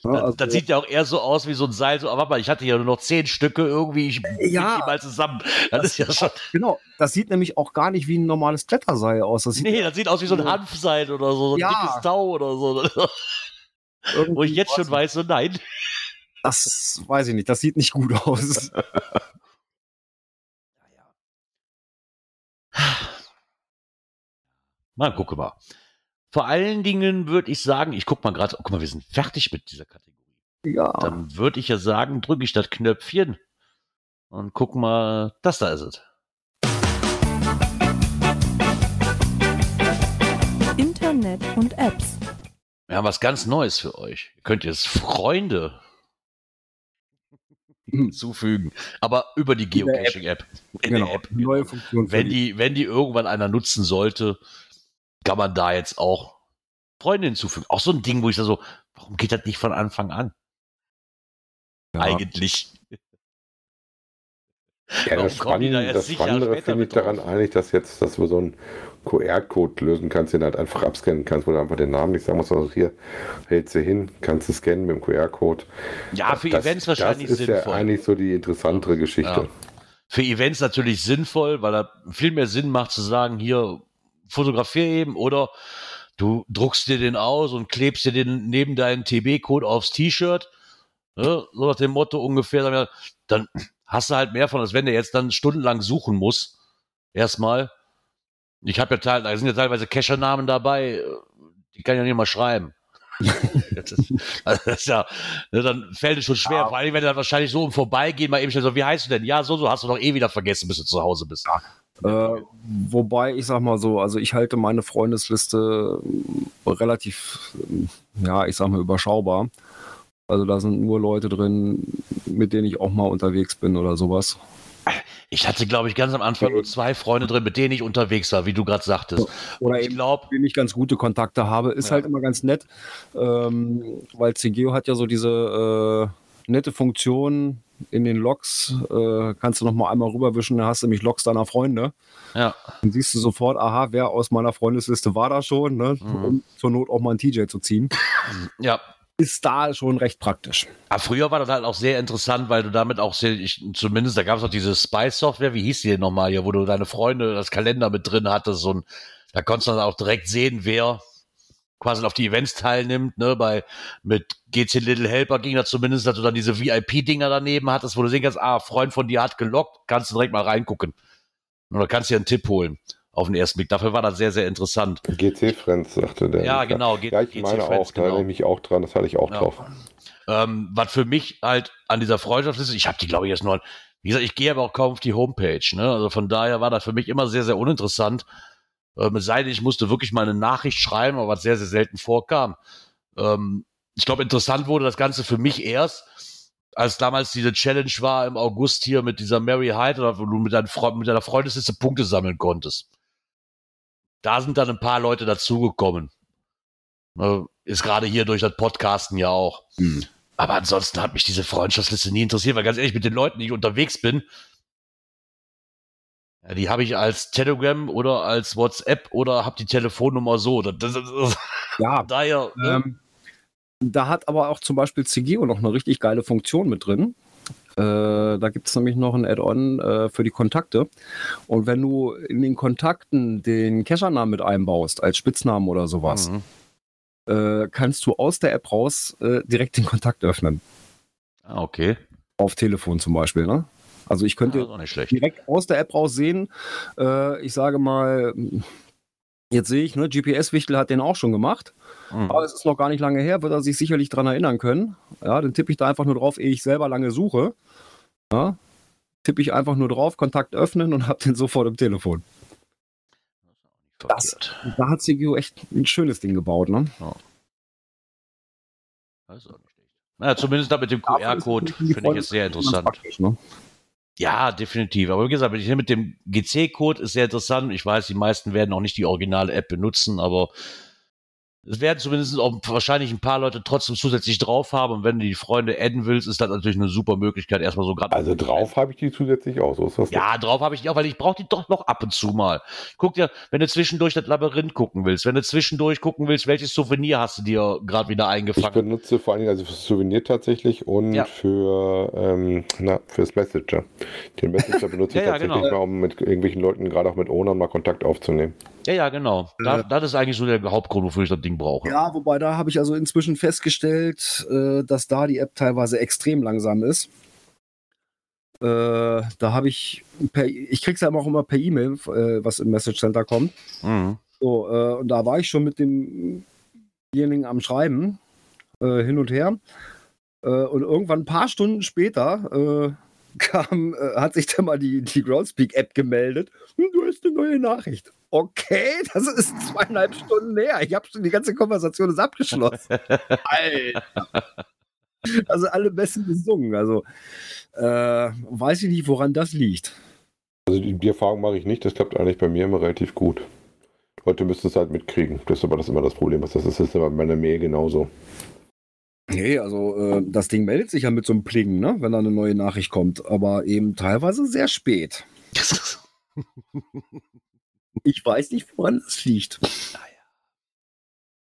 Ja, Das, also- das sieht ja auch eher so aus wie so ein Seil. So, aber warte mal, ich hatte ja nur noch zehn Stücke irgendwie. Ich Ja. die mal zusammen. Das, ist ja schon. [LAUGHS] Genau, das sieht nämlich auch gar nicht wie ein normales Kletterseil aus. Das Nee, das sieht aus wie so ein Hanfseil oder so, so ein Ja. dickes Tau oder so. irgendwie [LAUGHS] Wo ich jetzt schon weiß, so nein. Das weiß ich nicht, das sieht nicht gut aus. [LAUGHS] Mal gucke mal. Vor allen Dingen würde ich sagen, ich guck mal gerade, guck mal, wir sind fertig mit dieser Kategorie. ja. Dann würde ich ja sagen, drücke ich das Knöpfchen und guck mal, das da ist es. Internet und Apps. Wir haben was ganz Neues für euch. Ihr könnt jetzt Freunde. [LAUGHS] hinzufügen, aber über die In der App. Geocaching-App. In genau, der App. neue Funktion. für Wenn die- die, wenn die irgendwann einer nutzen sollte, kann man da jetzt auch Freunde hinzufügen. Auch so ein Ding, wo ich da so, warum geht das nicht von Anfang an? Ja. Eigentlich. Ja, Warum das, da Spannende, erst das Spannendere finde ich mit drauf? daran eigentlich, dass jetzt, dass du so einen QR-Code lösen kannst, den du halt einfach abscannen kannst, wo du einfach den Namen nicht sagen musst, also hier hältst du hin, kannst du scannen mit dem QR-Code. Ja, für das, Events wahrscheinlich Das ist sinnvoll. ja eigentlich so die interessantere Geschichte. Ja. für Events natürlich sinnvoll, weil da viel mehr Sinn macht zu sagen, hier fotografier eben oder du druckst dir den aus und klebst dir den neben deinen TB-Code aufs T-Shirt. Ne? So nach dem Motto ungefähr. Dann hast du halt mehr von, als wenn der jetzt dann stundenlang suchen muss. Erstmal. Ich habe ja teil, da sind ja teilweise Cacher-Namen dabei, die kann ich ja nicht mal schreiben. [LAUGHS] das, ist, also das ist ja, ne, dann fällt es schon schwer. Ja. Vor allem, wenn du dann wahrscheinlich so im Vorbeigehen mal eben schnell so, wie heißt du denn? Ja, so, so hast du doch eh wieder vergessen, bis du zu Hause bist. Äh, wobei, ich sag mal so, also ich halte meine Freundesliste relativ, ja, ich sag mal, überschaubar. Also da sind nur Leute drin, mit denen ich auch mal unterwegs bin oder sowas. Ich hatte, glaube ich, ganz am Anfang nur zwei Freunde drin, mit denen ich unterwegs war, wie du gerade sagtest. Oder ich glaube, mit denen ich ganz gute Kontakte habe. Ist Ja. halt immer ganz nett, ähm, weil CGO hat ja so diese äh, nette Funktion in den Logs. Äh, kannst du noch mal einmal rüberwischen, dann hast du nämlich Logs deiner Freunde. ja, Dann siehst du sofort, aha, wer aus meiner Freundesliste war da schon, ne? Mhm. um zur Not auch mal einen TJ zu ziehen. ja. Ist da schon recht praktisch. Aber früher war das halt auch sehr interessant, weil du damit auch sehr, ich, zumindest, da gab es auch diese Spy-Software, wie hieß die denn nochmal hier, wo du deine Freunde, das Kalender mit drin hattest und da konntest du dann auch direkt sehen, wer quasi auf die Events teilnimmt, ne, bei, mit GC Little Helper ging das zumindest, dass du dann diese VIP-Dinger daneben hattest, wo du sehen kannst, ah, Freund von dir hat gelockt, kannst du direkt mal reingucken. Oder kannst dir einen Tipp holen auf den ersten Blick. Dafür war das sehr, sehr interessant. GC Friends, sagte der. Ja, genau, G- Ja, ich GC meine auch, da genau. erinnere ich mich auch dran, das hatte ich auch Ja. drauf. Ähm, was für mich halt an dieser Freundschaft ist, ich habe die, glaube ich, jetzt nur, wie gesagt, ich gehe aber auch kaum auf die Homepage. Ne? Also von daher war das für mich immer sehr, sehr uninteressant. Ähm, es sei denn, ich musste wirklich mal eine Nachricht schreiben, aber was sehr, sehr selten vorkam. Ähm, ich glaube, interessant wurde das Ganze für mich erst, als damals diese Challenge war im August hier mit dieser Mary Hyde, wo du mit, deinen Fre mit deiner Freundesliste Punkte sammeln konntest. Da sind dann ein paar Leute dazugekommen. Ne, Ist gerade hier durch das Podcasten ja auch. Aber ansonsten hat mich diese Freundschaftsliste nie interessiert, weil ganz ehrlich, mit den Leuten, die ich unterwegs bin, die habe ich als Telegram oder als WhatsApp oder habe die Telefonnummer so. Das, das, das, Ja, [LAUGHS] daher, ne? ähm, da hat aber auch zum Beispiel CGO noch eine richtig geile Funktion mit drin. Äh, da gibt es nämlich noch ein Add-on äh, für die Kontakte. Und wenn du in den Kontakten den Cachernamen mit einbaust, als Spitznamen oder sowas, Mhm. äh, kannst du aus der App raus äh, direkt den Kontakt öffnen. Ah, okay. Auf Telefon zum Beispiel, ne? Also ich könnte schlecht. direkt aus der App raus sehen, äh, ich sage mal, jetzt sehe ich, ne, GPS-Wichtel hat den auch schon gemacht. Mhm. Aber es ist noch gar nicht lange her, wird er sich sicherlich daran erinnern können. Ja, dann tippe ich da einfach nur drauf, ehe ich selber lange suche. Ja, tippe ich einfach nur drauf, Kontakt öffnen und habe den sofort im Telefon. Das-. Da hat CGU echt ein schönes Ding gebaut, ne? Das ist auch nicht schlecht. Na, zumindest da mit dem QR-Code finde ich es sehr interessant. Ne? Ja, definitiv. Aber wie gesagt, mit dem GC-Code ist sehr interessant. Ich weiß, die meisten werden auch nicht die originale App benutzen, aber es werden zumindest auch wahrscheinlich ein paar Leute trotzdem zusätzlich drauf haben. Und wenn du die Freunde adden willst, ist das natürlich eine super Möglichkeit, erstmal so gerade. Also drauf habe ich die zusätzlich auch, so ist das. Ja, drauf habe ich die auch, weil ich brauche die doch noch ab und zu mal. Guck dir, wenn du zwischendurch das Labyrinth gucken willst, wenn du zwischendurch gucken willst, welches Souvenir hast du dir gerade wieder Ich eingefangen? benutze vor allen Dingen also fürs Souvenir tatsächlich und Ja. für ähm, na, fürs Messenger. Den Messenger benutze [LAUGHS] ich Ja, ja, tatsächlich genau. mal, um mit irgendwelchen Leuten, gerade auch mit Ownern, mal Kontakt aufzunehmen. Ja, ja, genau. Da, das ist eigentlich so der Hauptgrund, wofür ich das Ding brauche. Ja, wobei da habe ich also inzwischen festgestellt, äh, dass da die App teilweise extrem langsam ist. Äh, da habe ich, per, ich krieg's ja auch immer per E-Mail, äh, was im Message Center kommt. Mhm. So, äh, und da war ich schon mit demjenigen am Schreiben, äh, hin und her. Äh, und irgendwann ein paar Stunden später kam, äh, hat sich dann mal die, die Groundspeak-App gemeldet. Hm, Du hast eine neue Nachricht. Okay, das ist zweieinhalb Stunden her. Ich habe schon die ganze Konversation ist abgeschlossen. [LAUGHS] Alter. Also alle besten gesungen. Also äh, weiß ich nicht, woran das liegt. Also die, die Erfahrung mache ich nicht, das klappt eigentlich bei mir immer relativ gut. Leute müssen es halt mitkriegen. Das ist aber das immer das Problem. Das ist, das ist aber bei meiner Mail genauso. Nee, also äh, das Ding meldet sich ja mit so einem Pling, ne, wenn da eine neue Nachricht kommt, aber eben teilweise sehr spät. [LAUGHS] Ich weiß nicht, woran das liegt.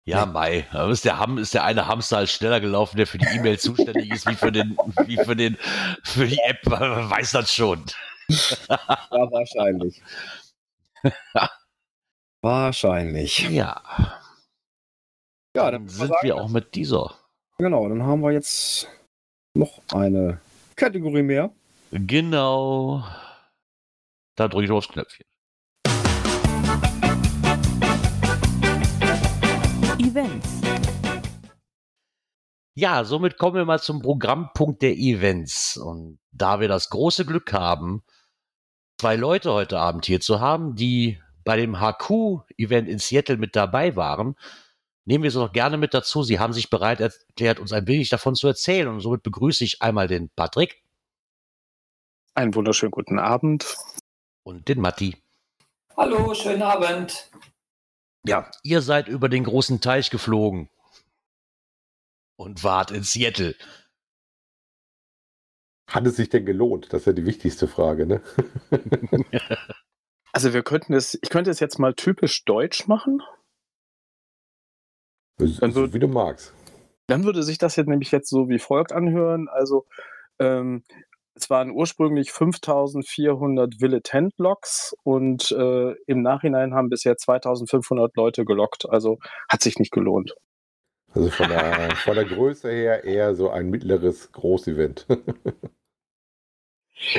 Ja, Mai. Ist der, Ham, ist der eine Hamster halt schneller gelaufen, der für die E-Mail zuständig ist, wie für den, wie für den, für die App, man weiß das schon. Ja, wahrscheinlich. [LAUGHS] wahrscheinlich. Ja, Ja, dann dann sind wir auch mit dieser. Genau, dann haben wir jetzt noch eine Kategorie mehr. Genau. Da drücke ich aufs Knöpfchen. Events. Ja, somit kommen wir mal zum Programmpunkt der Events. Und da wir das große Glück haben, zwei Leute heute Abend hier zu haben, die bei dem HQ-Event in Seattle mit dabei waren, nehmen wir sie doch gerne mit dazu. Sie haben sich bereit erklärt, uns ein wenig davon zu erzählen. Und somit begrüße ich einmal den Patrick Einen wunderschönen guten Abend. und den Matti. Hallo, schönen Abend. Ja, ihr seid über den großen Teich geflogen und wart in Seattle. Hat es sich denn gelohnt? Das ist ja die wichtigste Frage, ne? [LAUGHS] [LAUGHS] Also wir könnten es, ich könnte es jetzt mal typisch deutsch machen. Dann wird- wie du magst. Dann würde sich das jetzt nämlich jetzt so wie folgt anhören. Also ähm, es waren ursprünglich 5400 Villetent-Logs und äh, im Nachhinein haben bisher 2500 Leute gelockt. Also hat sich nicht gelohnt. Also von der, von der Größe her eher so ein mittleres Großevent. [LAUGHS]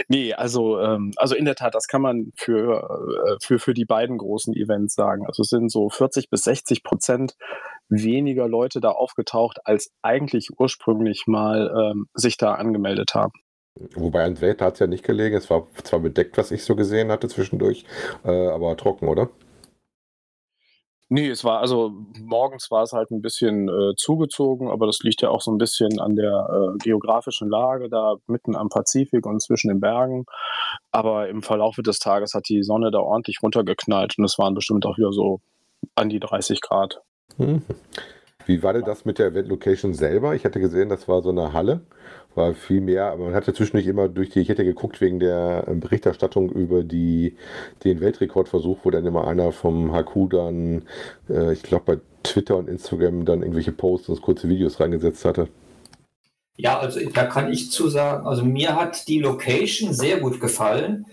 Nee, also, ähm, also in der Tat, das kann man für, äh, für, für die beiden großen Events sagen. Also es sind so 40 bis 60 Prozent weniger Leute da aufgetaucht, als eigentlich ursprünglich mal ähm, sich da angemeldet haben. Wobei ans Wetter hat es ja nicht gelegen. Es war zwar bedeckt, was ich so gesehen hatte zwischendurch, äh, aber trocken, oder? Nee, es war also morgens war es halt ein bisschen äh, zugezogen, aber das liegt ja auch so ein bisschen an der äh, geografischen Lage da mitten am Pazifik und zwischen den Bergen. Aber im Verlauf des Tages hat die Sonne da ordentlich runtergeknallt und es waren bestimmt auch wieder so an die 30 Grad. Mhm. Wie war denn das mit der Event-Location selber? Ich hatte gesehen, das war so eine Halle, war viel mehr, aber man hatte zwischendurch immer durch die, ich hätte geguckt wegen der äh, Berichterstattung über die, den Weltrekordversuch, wo dann immer einer vom HQ dann, äh, ich glaube bei Twitter und Instagram dann irgendwelche Posts und kurze Videos reingesetzt hatte. Ja, also da kann ich zu sagen, also mir hat die Location sehr gut gefallen.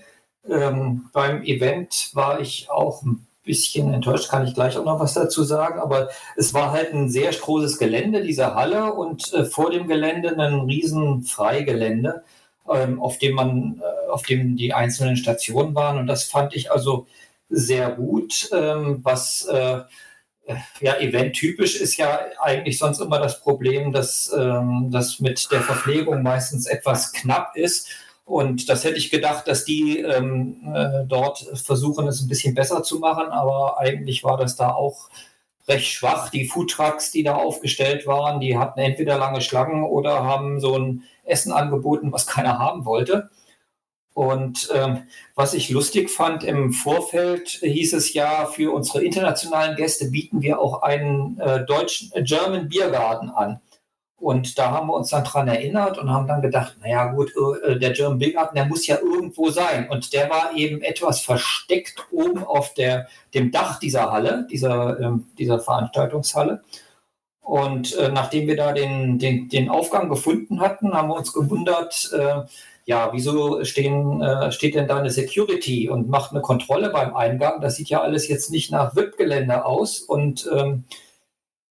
Ähm, beim Event war ich auch ein bisschen enttäuscht, kann ich gleich auch noch was dazu sagen, aber es war halt ein sehr großes Gelände, diese Halle, und äh, vor dem Gelände ein riesen Freigelände, ähm, auf dem man äh, auf dem die einzelnen Stationen waren. Und das fand ich also sehr gut, ähm, was äh, ja, eventtypisch ist ja eigentlich sonst immer das Problem, dass ähm, das mit der Verpflegung meistens etwas knapp ist. Und das hätte ich gedacht, dass die ähm, äh, dort versuchen, es ein bisschen besser zu machen. Aber eigentlich war das da auch recht schwach. Die Foodtrucks, die da aufgestellt waren, die hatten entweder lange Schlangen oder haben so ein Essen angeboten, was keiner haben wollte. Und ähm, was ich lustig fand, im Vorfeld hieß es ja, für unsere internationalen Gäste bieten wir auch einen äh, deutschen äh, German Biergarten an. Und da haben wir uns dann dran erinnert und haben dann gedacht, naja gut, äh, der German Biergarten, der muss ja irgendwo sein. Und der war eben etwas versteckt oben auf der, dem Dach dieser Halle, dieser, ähm, dieser Veranstaltungshalle. Und äh, nachdem wir da den, den, den Aufgang gefunden hatten, haben wir uns gewundert, äh, ja, wieso stehen, äh, steht denn da eine Security und macht eine Kontrolle beim Eingang? Das sieht ja alles jetzt nicht nach VIP-Gelände aus. Und ähm,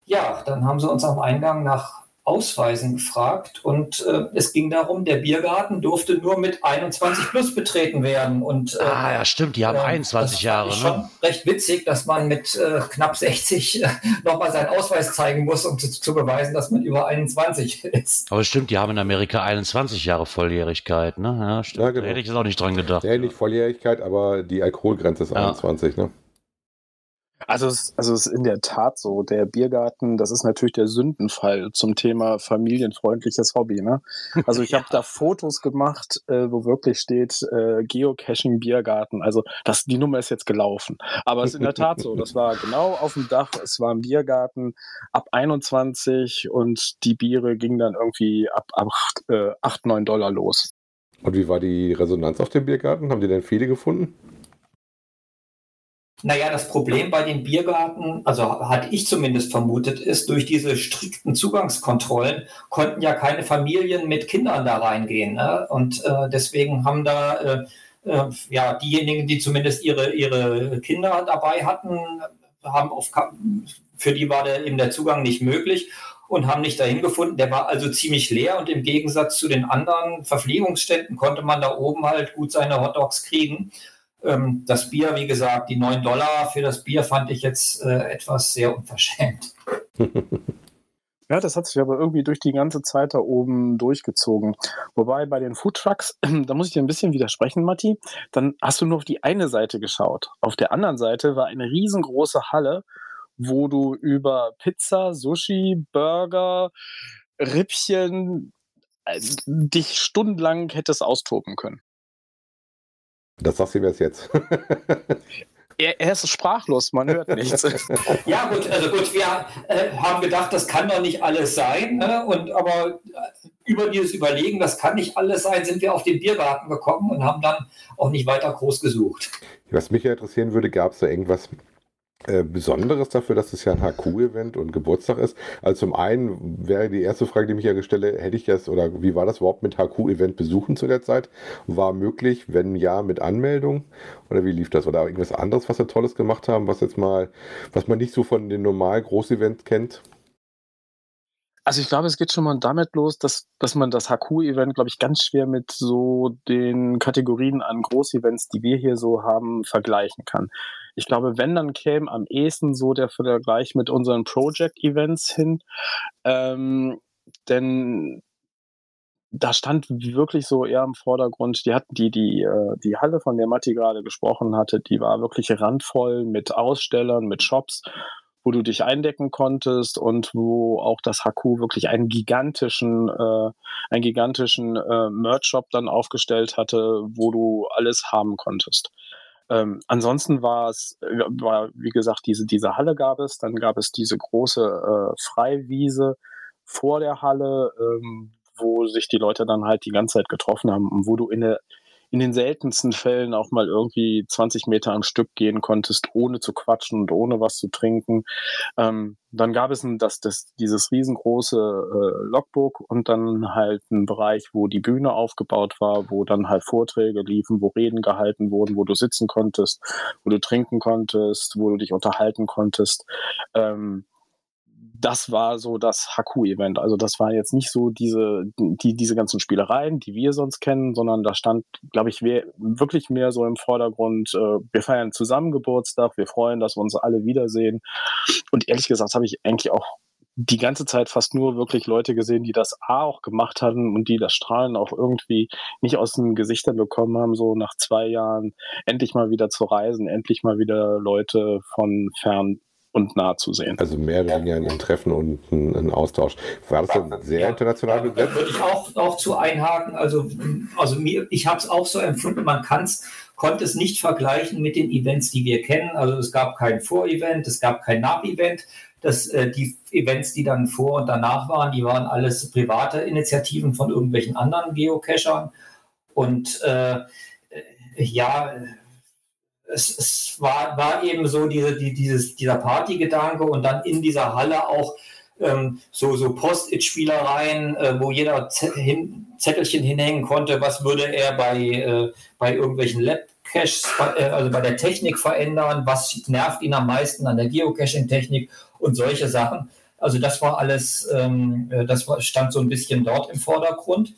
ja, dann haben sie uns am Eingang nach Ausweisen gefragt und äh, es ging darum, der Biergarten durfte nur mit 21 plus betreten werden. Und, äh, ah, ja, stimmt, die haben äh, 21 Jahre. Das ist schon recht witzig, dass man mit äh, knapp 60 äh, nochmal seinen Ausweis zeigen muss, um zu, zu, beweisen, dass man über 21 ist. Aber stimmt, die haben in Amerika 21 Jahre Volljährigkeit. Ne? Ja, stimmt. Ja, genau. Da hätte ich jetzt auch nicht dran gedacht. Ja, nicht Volljährigkeit, aber die Alkoholgrenze ist ja. 21. Ne? Also es, also es ist in der Tat so. Der Biergarten, das ist natürlich der Sündenfall zum Thema familienfreundliches Hobby. Ne? Also ich [LAUGHS] ja. habe da Fotos gemacht, äh, wo wirklich steht äh, Geocaching Biergarten. Also das, die Nummer ist jetzt gelaufen. Aber es ist in der Tat so. Das war genau auf dem Dach. Es war ein Biergarten ab 21 und die Biere gingen dann irgendwie ab, ab 8, äh, 8 9 Dollar los. Und wie war die Resonanz auf dem Biergarten? Haben die denn viele gefunden? Naja, das Problem bei den Biergarten, also hatte ich zumindest vermutet, ist, durch diese strikten Zugangskontrollen konnten ja keine Familien mit Kindern da reingehen. Ne? Und äh, deswegen haben da äh, äh, ja diejenigen, die zumindest ihre, ihre Kinder dabei hatten, haben auf, für die war der, eben der Zugang nicht möglich und haben nicht dahin gefunden. Der war also ziemlich leer und im Gegensatz zu den anderen Verpflegungsständen konnte man da oben halt gut seine Hotdogs kriegen. Ähm, das Bier, wie gesagt, die 9 Dollar für das Bier fand ich jetzt äh, etwas sehr unverschämt. [LAUGHS] Ja, das hat sich aber irgendwie durch die ganze Zeit da oben durchgezogen. Wobei bei den Foodtrucks, [CLEARS THROAT] da muss ich dir ein bisschen widersprechen, Matti, dann hast du nur auf die eine Seite geschaut. Auf der anderen Seite war eine riesengroße Halle, wo du über Pizza, Sushi, Burger, Rippchen äh, dich stundenlang hättest austoben können. Das sagst du mir jetzt. [LAUGHS] er, er, ist sprachlos, man hört nichts. [LAUGHS] ja, gut, also gut, wir äh, haben gedacht, das kann doch nicht alles sein. Ne? Und aber äh, über dieses Überlegen, das kann nicht alles sein, sind wir auf den Biergarten gekommen und haben dann auch nicht weiter groß gesucht. Was mich ja interessieren würde, gab es da irgendwas äh, Besonderes dafür, dass es ja ein HQ-Event und Geburtstag ist. Also zum einen wäre die erste Frage, die mich ja stelle, hätte ich das oder wie war das überhaupt mit HQ-Event besuchen zu der Zeit? War möglich, wenn ja, mit Anmeldung? Oder wie lief das? Oder irgendwas anderes, was wir Tolles gemacht haben, was jetzt mal, was man nicht so von den normalen Großevents kennt? Also ich glaube, es geht schon mal damit los, dass, dass man das HQ-Event, glaube ich, ganz schwer mit so den Kategorien an Großevents, die wir hier so haben, vergleichen kann. Ich glaube, wenn, dann käme am ehesten so der Vergleich mit unseren Project-Events hin. Ähm, denn da stand wirklich so eher im Vordergrund, die hatten die, die, äh, die Halle, von der Matti gerade gesprochen hatte, die war wirklich randvoll mit Ausstellern, mit Shops wo du dich eindecken konntest und wo auch das HQ wirklich einen gigantischen, äh, einen gigantischen äh, Merch-Shop dann aufgestellt hatte, wo du alles haben konntest. Ähm, ansonsten war es, äh, war, wie gesagt, diese, diese Halle gab es, dann gab es diese große äh, Freiwiese vor der Halle, ähm, wo sich die Leute dann halt die ganze Zeit getroffen haben und wo du in der in den seltensten Fällen auch mal irgendwie 20 Meter am Stück gehen konntest, ohne zu quatschen und ohne was zu trinken. Ähm, dann gab es ein, das, das, dieses riesengroße äh, Logbook und dann halt einen Bereich, wo die Bühne aufgebaut war, wo dann halt Vorträge liefen, wo Reden gehalten wurden, wo du sitzen konntest, wo du trinken konntest, wo du dich unterhalten konntest. Ähm, das war so das Haku-Event. Also das war jetzt nicht so diese, die, diese ganzen Spielereien, die wir sonst kennen, sondern da stand, glaube ich, wirklich mehr so im Vordergrund, äh, wir feiern zusammen Geburtstag, wir freuen, dass wir uns alle wiedersehen. Und ehrlich gesagt habe ich eigentlich auch die ganze Zeit fast nur wirklich Leute gesehen, die das A auch gemacht hatten und die das Strahlen auch irgendwie nicht aus den Gesichtern bekommen haben, so nach zwei Jahren endlich mal wieder zu reisen, endlich mal wieder Leute von fern und nah zu sehen. Also mehr oder weniger ein Treffen und ein, ein Austausch. War das dann sehr ja, international besetzt? Würde ich auch, auch zu einhaken. Also, also mir, ich habe es auch so empfunden, man kann's, konnte es nicht vergleichen mit den Events, die wir kennen. Also es gab kein Vor-Event, es gab kein Nach-Event. Das, äh, die Events, die dann vor und danach waren, die waren alles private Initiativen von irgendwelchen anderen Geocachern. Und äh, äh ja, es, es war, war eben so diese, die, dieses, dieser Partygedanke und dann in dieser Halle auch ähm, so, so Post-it-Spielereien, äh, wo jeder hin, Zettelchen hinhängen konnte, was würde er bei, äh, bei irgendwelchen Lab-Caches, äh, also bei der Technik verändern, was nervt ihn am meisten an der Geocaching-Technik und solche Sachen. Also das war alles, ähm, äh, das stand so ein bisschen dort im Vordergrund.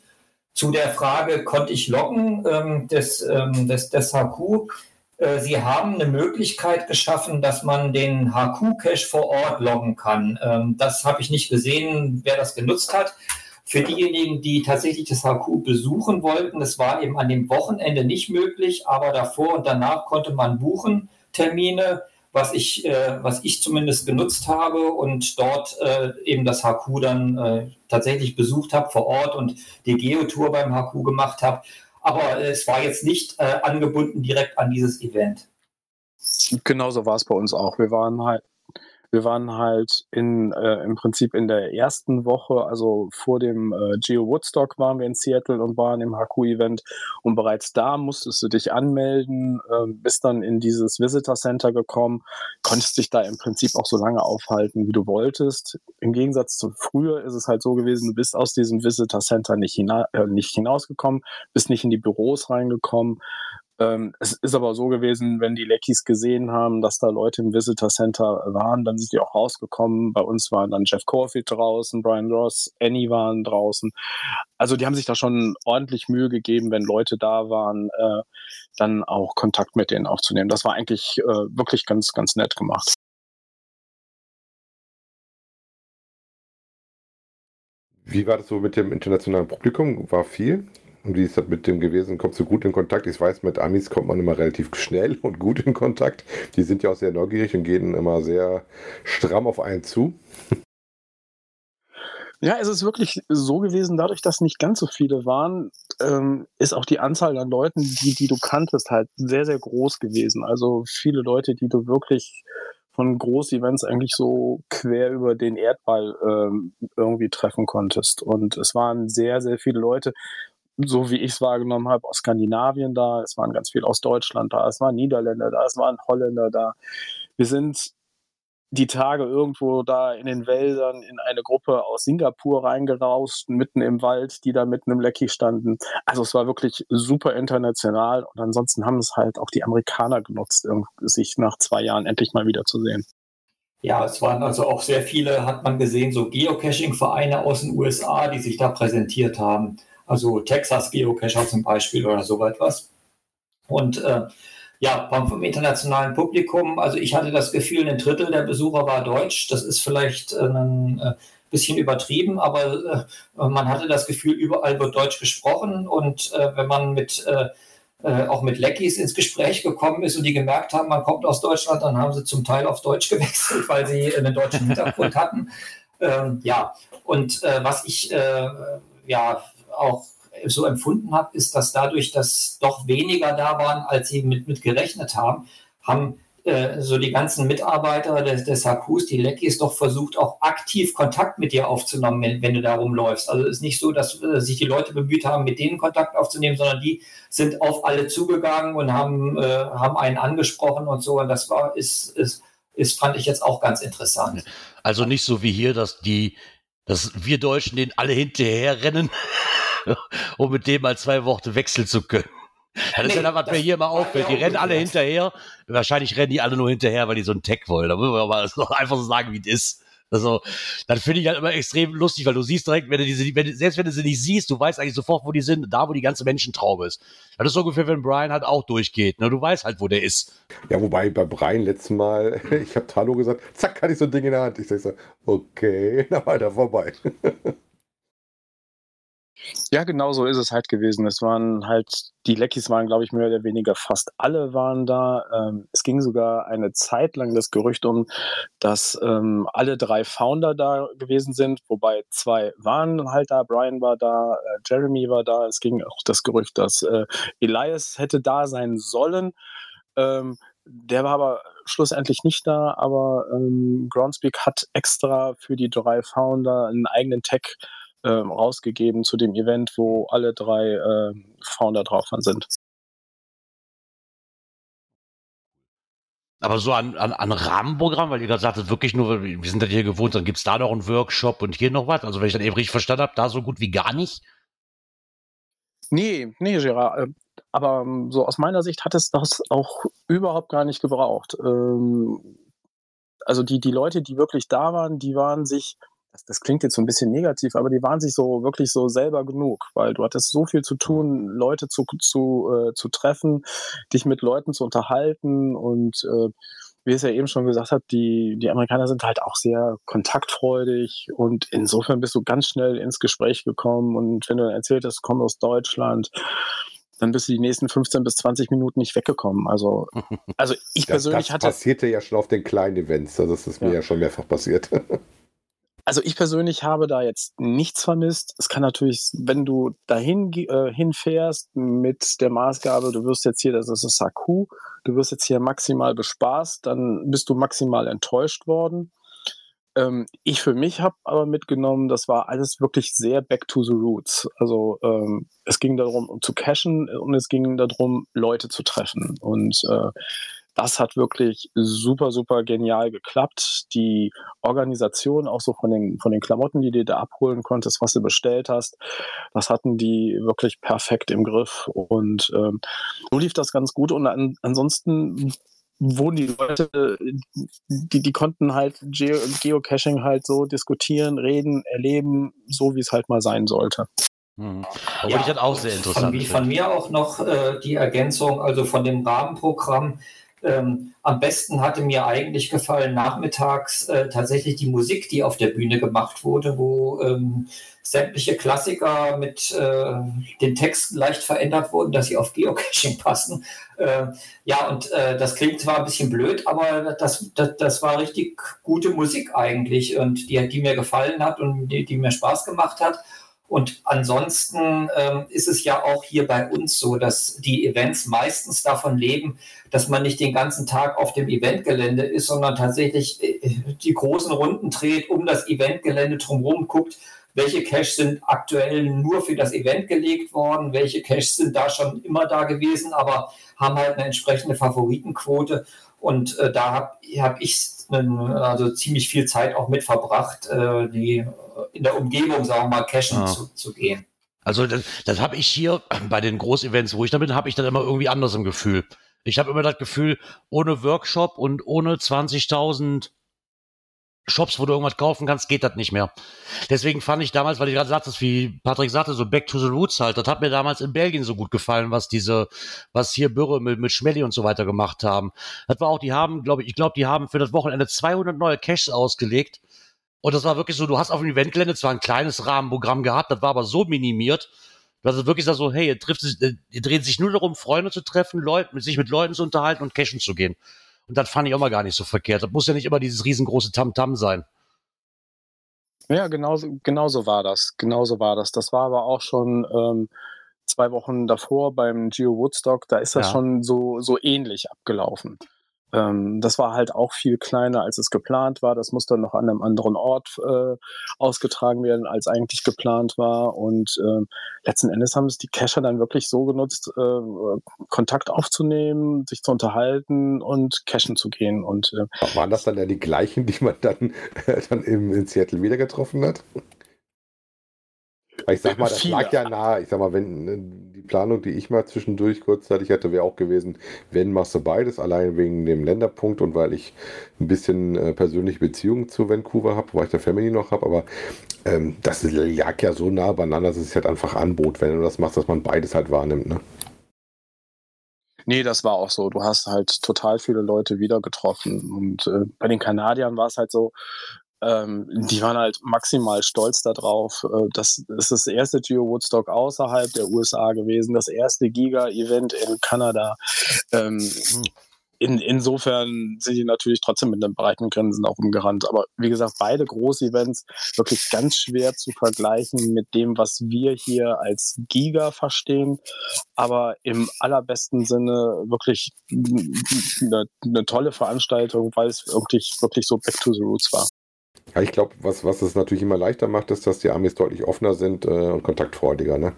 Zu der Frage, konnte ich loggen ähm, des, ähm, des, des HQ? Äh, Sie haben eine Möglichkeit geschaffen, dass man den HQ-Cache vor Ort loggen kann. Ähm, das habe ich nicht gesehen, wer das genutzt hat. Für diejenigen, die tatsächlich das HQ besuchen wollten, das war eben an dem Wochenende nicht möglich, aber davor und danach konnte man buchen Termine, was ich, äh, was ich zumindest genutzt habe und dort äh, eben das HQ dann tatsächlich besucht habe vor Ort und die Geotour beim HQ gemacht habe aber es war jetzt nicht äh, angebunden direkt an dieses Event. Genauso war es bei uns auch. Wir waren halt wir waren halt in, äh, im Prinzip in der ersten Woche, also vor dem äh, Geo Woodstock waren wir in Seattle und waren im HQ-Event und bereits da musstest du dich anmelden, äh, bist dann in dieses Visitor Center gekommen, konntest dich da im Prinzip auch so lange aufhalten, wie du wolltest. Im Gegensatz zu früher ist es halt so gewesen, du bist aus diesem Visitor Center nicht, hina äh, nicht hinausgekommen, bist nicht in die Büros reingekommen, ähm, es ist aber so gewesen, wenn die Leckies gesehen haben, dass da Leute im Visitor Center waren, dann sind die auch rausgekommen. Bei uns waren dann Jeff Corfield draußen, Brian Ross, Annie waren draußen. Also die haben sich da schon ordentlich Mühe gegeben, wenn Leute da waren, äh, dann auch Kontakt mit denen aufzunehmen. Das war eigentlich äh, wirklich ganz, ganz nett gemacht. Wie war das so mit dem internationalen Publikum? War viel? Und wie ist das mit dem gewesen? Kommst du gut in Kontakt? Ich weiß, mit Amis kommt man immer relativ [LAUGHS] schnell und gut in Kontakt. Die sind ja auch sehr neugierig und gehen immer sehr stramm auf einen zu. Ja, es ist wirklich so gewesen, dadurch, dass nicht ganz so viele waren, ähm, ist auch die Anzahl an Leuten, die, die du kanntest, halt sehr, sehr groß gewesen. Also viele Leute, die du wirklich von Groß-Events eigentlich so quer über den Erdball ähm, irgendwie treffen konntest. Und es waren sehr, sehr viele Leute so wie ich es wahrgenommen habe, aus Skandinavien da, es waren ganz viele aus Deutschland da, es waren Niederländer da, es waren Holländer da. Wir sind die Tage irgendwo da in den Wäldern in eine Gruppe aus Singapur reingerauscht, mitten im Wald, die da mitten im Lecky standen. Also es war wirklich super international und ansonsten haben es halt auch die Amerikaner genutzt, sich nach zwei Jahren endlich mal wieder zu sehen. Ja, es waren also auch sehr viele, hat man gesehen, so Geocaching-Vereine aus den USA, die sich da präsentiert haben also Texas Geocacher zum Beispiel oder so etwas. Und äh, ja, vom internationalen Publikum, also ich hatte das Gefühl, ein Drittel der Besucher war deutsch. Das ist vielleicht äh, ein äh, bisschen übertrieben, aber äh, man hatte das Gefühl, überall wird Deutsch gesprochen. Und äh, wenn man mit äh, auch mit Leckies ins Gespräch gekommen ist und die gemerkt haben, man kommt aus Deutschland, dann haben sie zum Teil auf Deutsch [LAUGHS] gewechselt, weil sie einen deutschen Hintergrund hatten. Ähm, ja, und was ich ja auch so empfunden habe, ist, dass dadurch, dass doch weniger da waren, als sie mit, mit gerechnet haben, haben äh, so die ganzen Mitarbeiter des, des HQs, die Leckis, doch versucht, auch aktiv Kontakt mit dir aufzunehmen, wenn, wenn du da rumläufst. Also es ist nicht so, dass äh, sich die Leute bemüht haben, mit denen Kontakt aufzunehmen, sondern die sind auf alle zugegangen und haben, äh, haben einen angesprochen und so. Und das war, ist, ist, ist, fand ich jetzt auch ganz interessant. Also nicht so wie hier, dass die, dass wir Deutschen den alle hinterher rennen [LAUGHS] um mit dem mal zwei Worte wechseln zu können. Das ist ja das, was mir hier immer auffällt. Die rennen alle hinterher. Wahrscheinlich rennen die alle nur hinterher, weil die so einen Tech wollen. Da müssen wir mal einfach so sagen, wie es ist. Also, dann finde ich halt immer extrem lustig, weil du siehst direkt, wenn du diese, wenn, selbst wenn du sie nicht siehst, du weißt eigentlich sofort, wo die sind, da, wo die ganze Menschentraube ist. Das ist so ungefähr, wenn Brian halt auch durchgeht. Ne? Du weißt halt, wo der ist. Ja, wobei bei Brian letztes Mal, [LAUGHS] ich habe Hallo gesagt, zack, hatte ich so ein Ding in der Hand. Ich sag so, okay, [LAUGHS] na weiter vorbei. Ja, genau so ist es halt gewesen. Es waren halt, die Leckies waren, glaube ich, mehr oder weniger fast alle waren da. Ähm, es ging sogar eine Zeit lang das Gerücht um, dass ähm, alle drei Founder da gewesen sind, wobei zwei waren halt da. Brian war da, äh, Jeremy war da. Es ging auch das Gerücht, dass äh, Elias hätte da sein sollen. Ähm, der war aber schlussendlich nicht da, aber ähm, Groundspeak hat extra für die drei Founder einen eigenen Tag ähm, rausgegeben zu dem Event, wo alle drei äh, Founder drauf sind. Aber so an, an, an Rahmenprogramm, weil ihr gerade sagtet, wirklich nur, wir sind das hier gewohnt, dann gibt es da noch einen Workshop und hier noch was. Also wenn ich das eben richtig verstanden habe, da so gut wie gar nicht. Nee, nee, Gerard. Äh, aber ähm, so aus meiner Sicht hat es das auch überhaupt gar nicht gebraucht. Ähm, also die, die Leute, die wirklich da waren, die waren sich das, das klingt jetzt so ein bisschen negativ, aber die waren sich so wirklich so selber genug, weil du hattest so viel zu tun, Leute zu, zu, äh, zu treffen, dich mit Leuten zu unterhalten und äh, wie es ja eben schon gesagt hat, die, die Amerikaner sind halt auch sehr kontaktfreudig und insofern bist du ganz schnell ins Gespräch gekommen und wenn du erzählt hast, komm aus Deutschland, dann bist du die nächsten 15 bis 20 Minuten nicht weggekommen. Also, [LAUGHS] also ich das, persönlich das hatte. Das passierte ja schon auf den kleinen Events, also das ist mir ja, ja schon mehrfach passiert. [LAUGHS] Also ich persönlich habe da jetzt nichts vermisst. Es kann natürlich, wenn du dahin äh, hinfährst mit der Maßgabe, du wirst jetzt hier, das ist das Saku, du wirst jetzt hier maximal bespaßt, dann bist du maximal enttäuscht worden. Ähm, ich für mich habe aber mitgenommen, das war alles wirklich sehr back to the roots. Also ähm, es ging darum, um zu cashen und es ging darum, Leute zu treffen. Und äh, das hat wirklich super, super genial geklappt. Die Organisation, auch so von den, von den Klamotten, die du da abholen konntest, was du bestellt hast, das hatten die wirklich perfekt im Griff. Und ähm, so lief das ganz gut. Und an, ansonsten wurden die Leute, die, die konnten halt Geo Geocaching halt so diskutieren, reden, erleben, so wie es halt mal sein sollte. Mhm. Ja, ich das auch sehr interessant. Von, von mir auch noch äh, die Ergänzung, also von dem Rahmenprogramm ähm, am besten hatte mir eigentlich gefallen nachmittags äh, tatsächlich die Musik, die auf der Bühne gemacht wurde, wo ähm, sämtliche Klassiker mit äh, den Texten leicht verändert wurden, dass sie auf Geocaching passen. Äh, ja, und äh, das klingt zwar ein bisschen blöd, aber das, das, das, war richtig gute Musik eigentlich und die, die mir gefallen hat und die, die mir Spaß gemacht hat. Und ansonsten ähm, ist es ja auch hier bei uns so, dass die Events meistens davon leben, dass man nicht den ganzen Tag auf dem Eventgelände ist, sondern tatsächlich äh, die großen Runden dreht, um das Eventgelände drumherum guckt, welche Caches sind aktuell nur für das Event gelegt worden, welche Caches sind da schon immer da gewesen, aber haben halt eine entsprechende Favoritenquote. Und äh, da habe hab ich also ziemlich viel Zeit auch mit verbracht, äh, die in der Umgebung, sagen wir mal, cashen ja. zu, zu gehen. Also das, das habe ich hier bei den Großevents, wo ich da bin, habe ich dann immer irgendwie anders im Gefühl. Ich habe immer das Gefühl, ohne Workshop und ohne 20.000 Shops, wo du irgendwas kaufen kannst, geht das nicht mehr. Deswegen fand ich damals, weil ich gerade sagte, wie Patrick sagte, so Back to the Roots halt, das hat mir damals in Belgien so gut gefallen, was diese, was hier Bürre mit, mit Schmelly und so weiter gemacht haben. Das war auch, die haben, glaube ich, ich glaube, die haben für das Wochenende 200 neue Caches ausgelegt. Und das war wirklich so, du hast auf dem Eventgelände zwar ein kleines Rahmenprogramm gehabt, das war aber so minimiert, dass es wirklich so, hey, ihr trifft ihr dreht sich nur darum, Freunde zu treffen, Leute, sich mit Leuten zu unterhalten und cashen zu gehen. Und das fand ich auch mal gar nicht so verkehrt. Das muss ja nicht immer dieses riesengroße Tamtam -Tam sein. Ja, genau, genau so war das. Genau so war das. Das war aber auch schon ähm, zwei Wochen davor beim Geo Woodstock. Da ist das ja. schon so, so ähnlich abgelaufen. Ähm, das war halt auch viel kleiner, als es geplant war. Das musste noch an einem anderen Ort äh, ausgetragen werden, als eigentlich geplant war. Und äh, letzten Endes haben es die Cacher dann wirklich so genutzt, äh, Kontakt aufzunehmen, sich zu unterhalten und cashen zu gehen. Und, äh, Waren das dann ja die gleichen, die man dann, [LAUGHS] dann in, in Seattle wieder getroffen hat? Ich sag mal, das Viele. lag ja nahe. Ich sag mal, wenn ne, die Planung, die ich mal zwischendurch kurzzeitig hatte, wäre auch gewesen, wenn machst du beides, allein wegen dem Länderpunkt und weil ich ein bisschen äh, persönliche Beziehungen zu Vancouver habe, weil ich der Family noch habe, aber ähm, das lag ja so nah beieinander, dass es halt einfach anbot, wenn du das machst, dass man beides halt wahrnimmt. Ne? Nee, das war auch so. Du hast halt total viele Leute wieder getroffen. Und äh, bei den Kanadiern war es halt so, ähm, die waren halt maximal stolz darauf. Äh, das ist das erste Geo Woodstock außerhalb der USA gewesen, das erste Giga-Event in Kanada. Ähm, in, insofern sind die natürlich trotzdem mit einem breiten Grinsen auch umgerannt. Aber wie gesagt, beide Groß-Events wirklich ganz schwer zu vergleichen mit dem, was wir hier als Giga verstehen. Aber im allerbesten Sinne wirklich eine, eine tolle Veranstaltung, weil es wirklich, wirklich so back to the roots war. Ja, ich glaube, was, was es natürlich immer leichter macht, ist, dass die Amis deutlich offener sind äh, und kontaktfreudiger. Ne?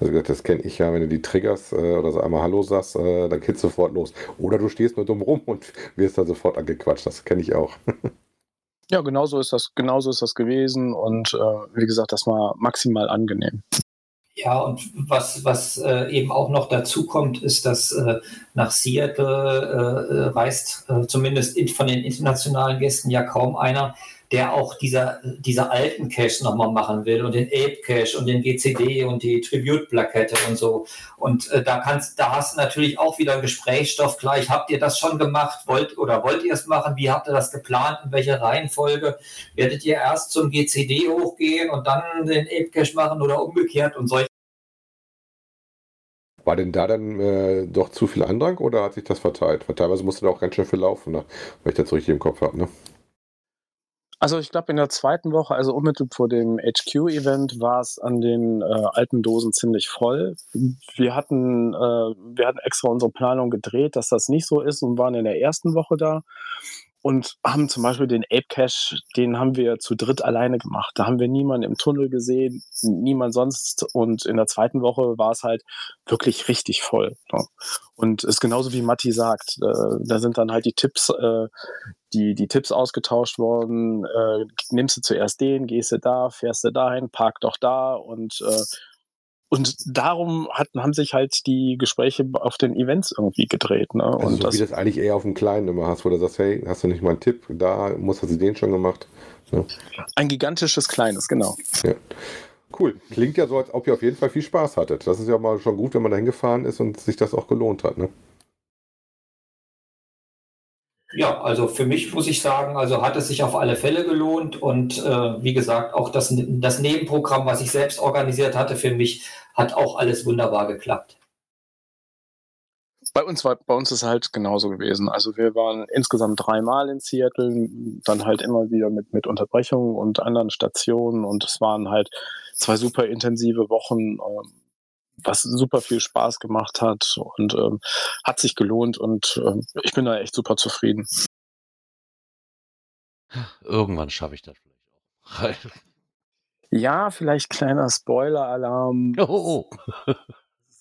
Also wie gesagt, das kenne ich ja, wenn du die triggerst äh, oder so einmal Hallo sagst, äh, dann geht's sofort los. Oder du stehst nur dumm rum und [LAUGHS] wirst dann sofort angequatscht. Das kenne ich auch. [LAUGHS] Ja, genauso ist das, genauso ist das gewesen und äh, wie gesagt, das war maximal angenehm. Ja, und was, was äh, eben auch noch dazu kommt, ist, dass äh, nach Seattle äh, äh, reist äh, zumindest in, von den internationalen Gästen ja kaum einer, der auch dieser, dieser alten Cache nochmal machen will und den Ape Cache und den GCD und die Tribute-Plakette und so. Und äh, da kannst, da hast du natürlich auch wieder Gesprächsstoff gleich. Habt ihr das schon gemacht? Wollt oder wollt ihr es machen? Wie habt ihr das geplant? In welcher Reihenfolge? Werdet ihr erst zum GCD hochgehen und dann den Ape Cache machen oder umgekehrt und solche War denn da dann äh, doch zu viel Andrang oder hat sich das verteilt? Weil teilweise musste da auch ganz schön viel laufen, ne? weil ich das richtig im Kopf habe. Ne? Also ich glaube in der zweiten Woche, also unmittelbar vor dem HQ-Event, war es an den äh, alten Dosen ziemlich voll. Wir hatten, äh, wir hatten extra unsere Planung gedreht, dass das nicht so ist und waren in der ersten Woche da und haben zum Beispiel den Ape Cache, den haben wir zu dritt alleine gemacht. Da haben wir niemanden im Tunnel gesehen, niemand sonst. Und in der zweiten Woche war es halt wirklich richtig voll. Ne? Und ist genauso wie Matti sagt, äh, da sind dann halt die Tipps, äh, die, die Tipps ausgetauscht worden. Äh, nimmst du zuerst den, gehst du da, fährst du dahin, park doch da und äh, und darum hatten, haben sich halt die Gespräche auf den Events irgendwie gedreht. Ne? Also und so das, wie das eigentlich eher auf dem Kleinen immer hast, wo du sagst, hey, hast du nicht mal einen Tipp? Da muss hast du den schon gemacht. Ne? ein gigantisches Kleines, genau. Ja. Cool. Klingt ja so, als ob ihr auf jeden Fall viel Spaß hattet. Das ist ja mal schon gut, wenn man da hingefahren ist und sich das auch gelohnt hat. Ne? Ja, also für mich muss ich sagen, also hat es sich auf alle Fälle gelohnt und äh, wie gesagt, auch das, das Nebenprogramm, was ich selbst organisiert hatte für mich, hat auch alles wunderbar geklappt. Bei uns war, bei uns ist halt genauso gewesen. Also wir waren insgesamt dreimal in Seattle, dann halt immer wieder mit, mit Unterbrechungen und anderen Stationen und es waren halt zwei super intensive Wochen, ähm, was super viel Spaß gemacht hat und ähm, hat sich gelohnt und ähm, ich bin da echt super zufrieden. Irgendwann schaffe ich das vielleicht auch. [LAUGHS] Ja, vielleicht kleiner Spoiler-Alarm. [LAUGHS] oh, oh.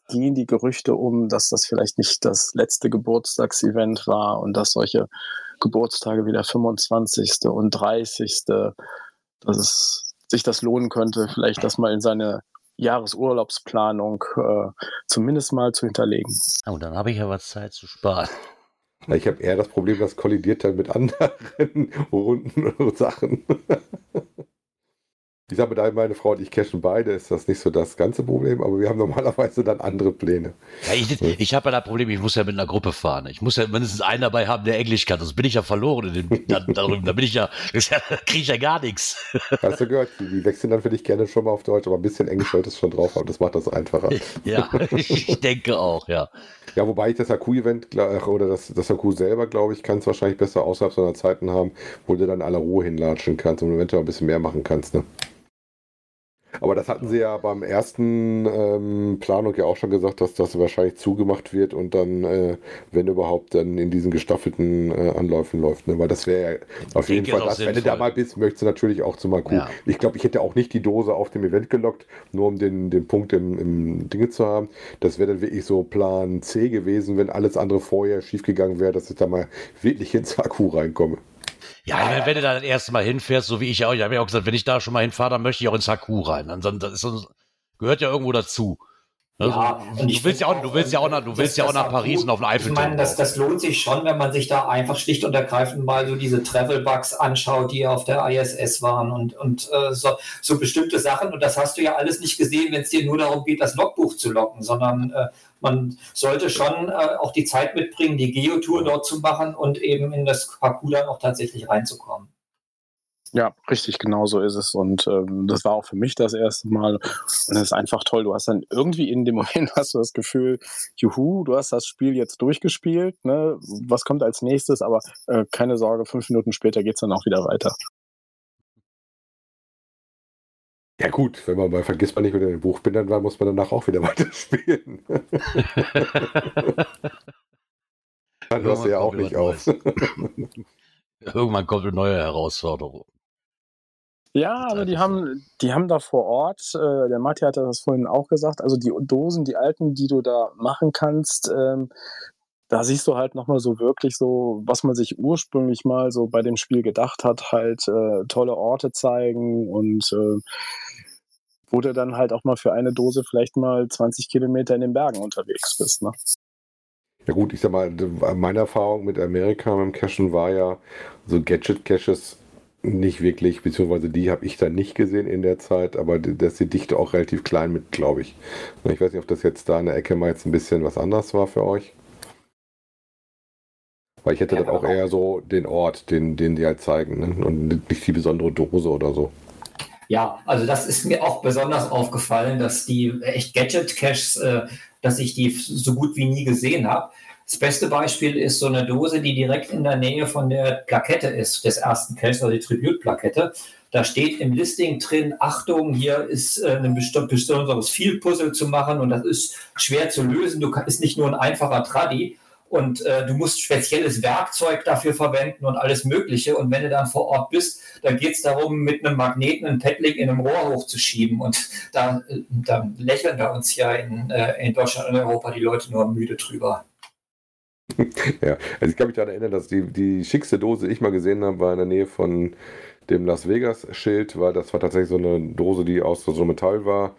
gehen die Gerüchte um, dass das vielleicht nicht das letzte Geburtstagsevent war und dass solche Geburtstage wie der 25. und 30. dass es sich das lohnen könnte, vielleicht das mal in seine Jahresurlaubsplanung äh, zumindest mal zu hinterlegen. Oh, dann habe ich ja was Zeit zu sparen. Ja, Ich habe eher das Problem, das kollidiert dann mit anderen [LAUGHS] Runden und Sachen. Ich sage, da meine Frau und ich cashen beide, ist das nicht so das ganze Problem, aber wir haben normalerweise dann andere Pläne. Ja, ich ich habe ja das Problem, ich muss ja mit einer Gruppe fahren. Ich muss ja mindestens einen dabei haben, der Englisch kann. Sonst bin ich ja verloren. In dem, [LAUGHS] da, darüber. Da bin ich ja, [LAUGHS] ja kriege ich ja gar nichts. Hast du gehört, die, die wechseln dann für dich gerne schon mal auf Deutsch, aber ein bisschen Englisch sollte es schon drauf haben, das macht das einfacher. [LAUGHS] Ja, ich denke auch, ja. Ja, wobei ich das Haku-Event gla- oder das, das Haku selber, glaube ich, kann es wahrscheinlich besser außerhalb so einer Zeiten haben, wo du dann aller Ruhe hinlatschen kannst und eventuell ein bisschen mehr machen kannst. Ne? Aber das hatten sie ja beim ersten ähm, Planung ja auch schon gesagt, dass das wahrscheinlich zugemacht wird und dann, äh, wenn überhaupt, dann in diesen gestaffelten äh, Anläufen läuft. Ne? Weil das wäre ja auf jeden Fall das, wenn du da mal bist, möchtest du natürlich auch zum Haku. Ja. Ich glaube, ich hätte auch nicht die Dose auf dem Event gelockt, nur um den, den Punkt im, im Dinge zu haben. Das wäre dann wirklich so Plan C gewesen, wenn alles andere vorher schiefgegangen wäre, dass ich da mal wirklich ins Haku reinkomme. Ja, meine, wenn du da das erste Mal hinfährst, so wie ich auch, ich habe ja auch gesagt, wenn ich da schon mal hinfahre, dann möchte ich auch ins Haku rein. Ansonsten das ist so, gehört ja irgendwo dazu. Also, Ja, und ich du willst ja auch, du willst ja auch nach, du willst ja auch nach Paris gut. und auf den Ich Eiffelturm. meine, das, das lohnt sich schon, wenn man sich da einfach schlicht und ergreifend mal so diese Travel-Bugs anschaut, die auf der ISS waren und, und äh, so, so bestimmte Sachen. Und das hast du ja alles nicht gesehen, wenn es dir nur darum geht, das Logbuch zu locken, sondern äh, man sollte schon äh, auch die Zeit mitbringen, die Geotour dort zu machen und eben in das Parcours dann auch tatsächlich reinzukommen. Ja, richtig, genau so ist es. Und ähm, das war auch für mich das erste Mal. Und es ist einfach toll. Du hast dann irgendwie in dem [LAUGHS] Moment hast du das Gefühl, juhu, du hast das Spiel jetzt durchgespielt. Ne? Was kommt als nächstes? Aber äh, keine Sorge, fünf Minuten später geht's dann auch wieder weiter. Ja gut, wenn man mal vergisst man nicht, wenn er in den Buchbindern war, muss man danach auch wieder [LAUGHS] weiterspielen. [LAUGHS] Dann hörst du ja auch nicht wieder auf. Irgendwann kommt eine neue Herausforderung. Ja, aber die haben, die haben da vor Ort, äh, der Matti hatte das vorhin auch gesagt, also die Dosen, die alten, die du da machen kannst, ähm, da siehst du halt nochmal so wirklich so, was man sich ursprünglich mal so bei dem Spiel gedacht hat, halt äh, tolle Orte zeigen und äh, wo du dann halt auch mal für eine Dose vielleicht mal 20 Kilometer in den Bergen unterwegs bist. Ne? Ja gut, ich sag mal, meine Erfahrung mit Amerika, mit dem Cashen war ja, so Gadget-Caches nicht wirklich, beziehungsweise die habe ich dann nicht gesehen in der Zeit, aber d- da ist die Dichte auch relativ klein mit, glaube ich. Ich weiß nicht, ob das jetzt da in der Ecke mal jetzt ein bisschen was anders war für euch. Weil ich hätte Ja, dann auch aber- eher so den Ort, den, den die halt zeigen, ne? und nicht die besondere Dose oder so. Ja, also das ist mir auch besonders aufgefallen, dass die echt Gadget-Caches, äh, dass ich die so gut wie nie gesehen habe. Das beste Beispiel ist so eine Dose, die direkt in der Nähe von der Plakette ist, des ersten Caches, also die Tribute-Plakette. Da steht im Listing drin, Achtung, hier ist äh, ein besonderes Field-Puzzle zu machen und das ist schwer zu lösen. Du kann, ist nicht nur ein einfacher Tradi und äh, du musst spezielles Werkzeug dafür verwenden und alles Mögliche. Und wenn du dann vor Ort bist, dann geht es darum, mit einem Magneten ein Paddling in einem Rohr hochzuschieben. Und da, äh, da lächeln wir uns ja in, äh, in Deutschland und Europa die Leute nur müde drüber. Ja, also ich kann mich daran erinnern, dass die, die schickste Dose, die ich mal gesehen habe, war in der Nähe von dem Las Vegas-Schild, weil das war tatsächlich so eine Dose, die aus so Metall war,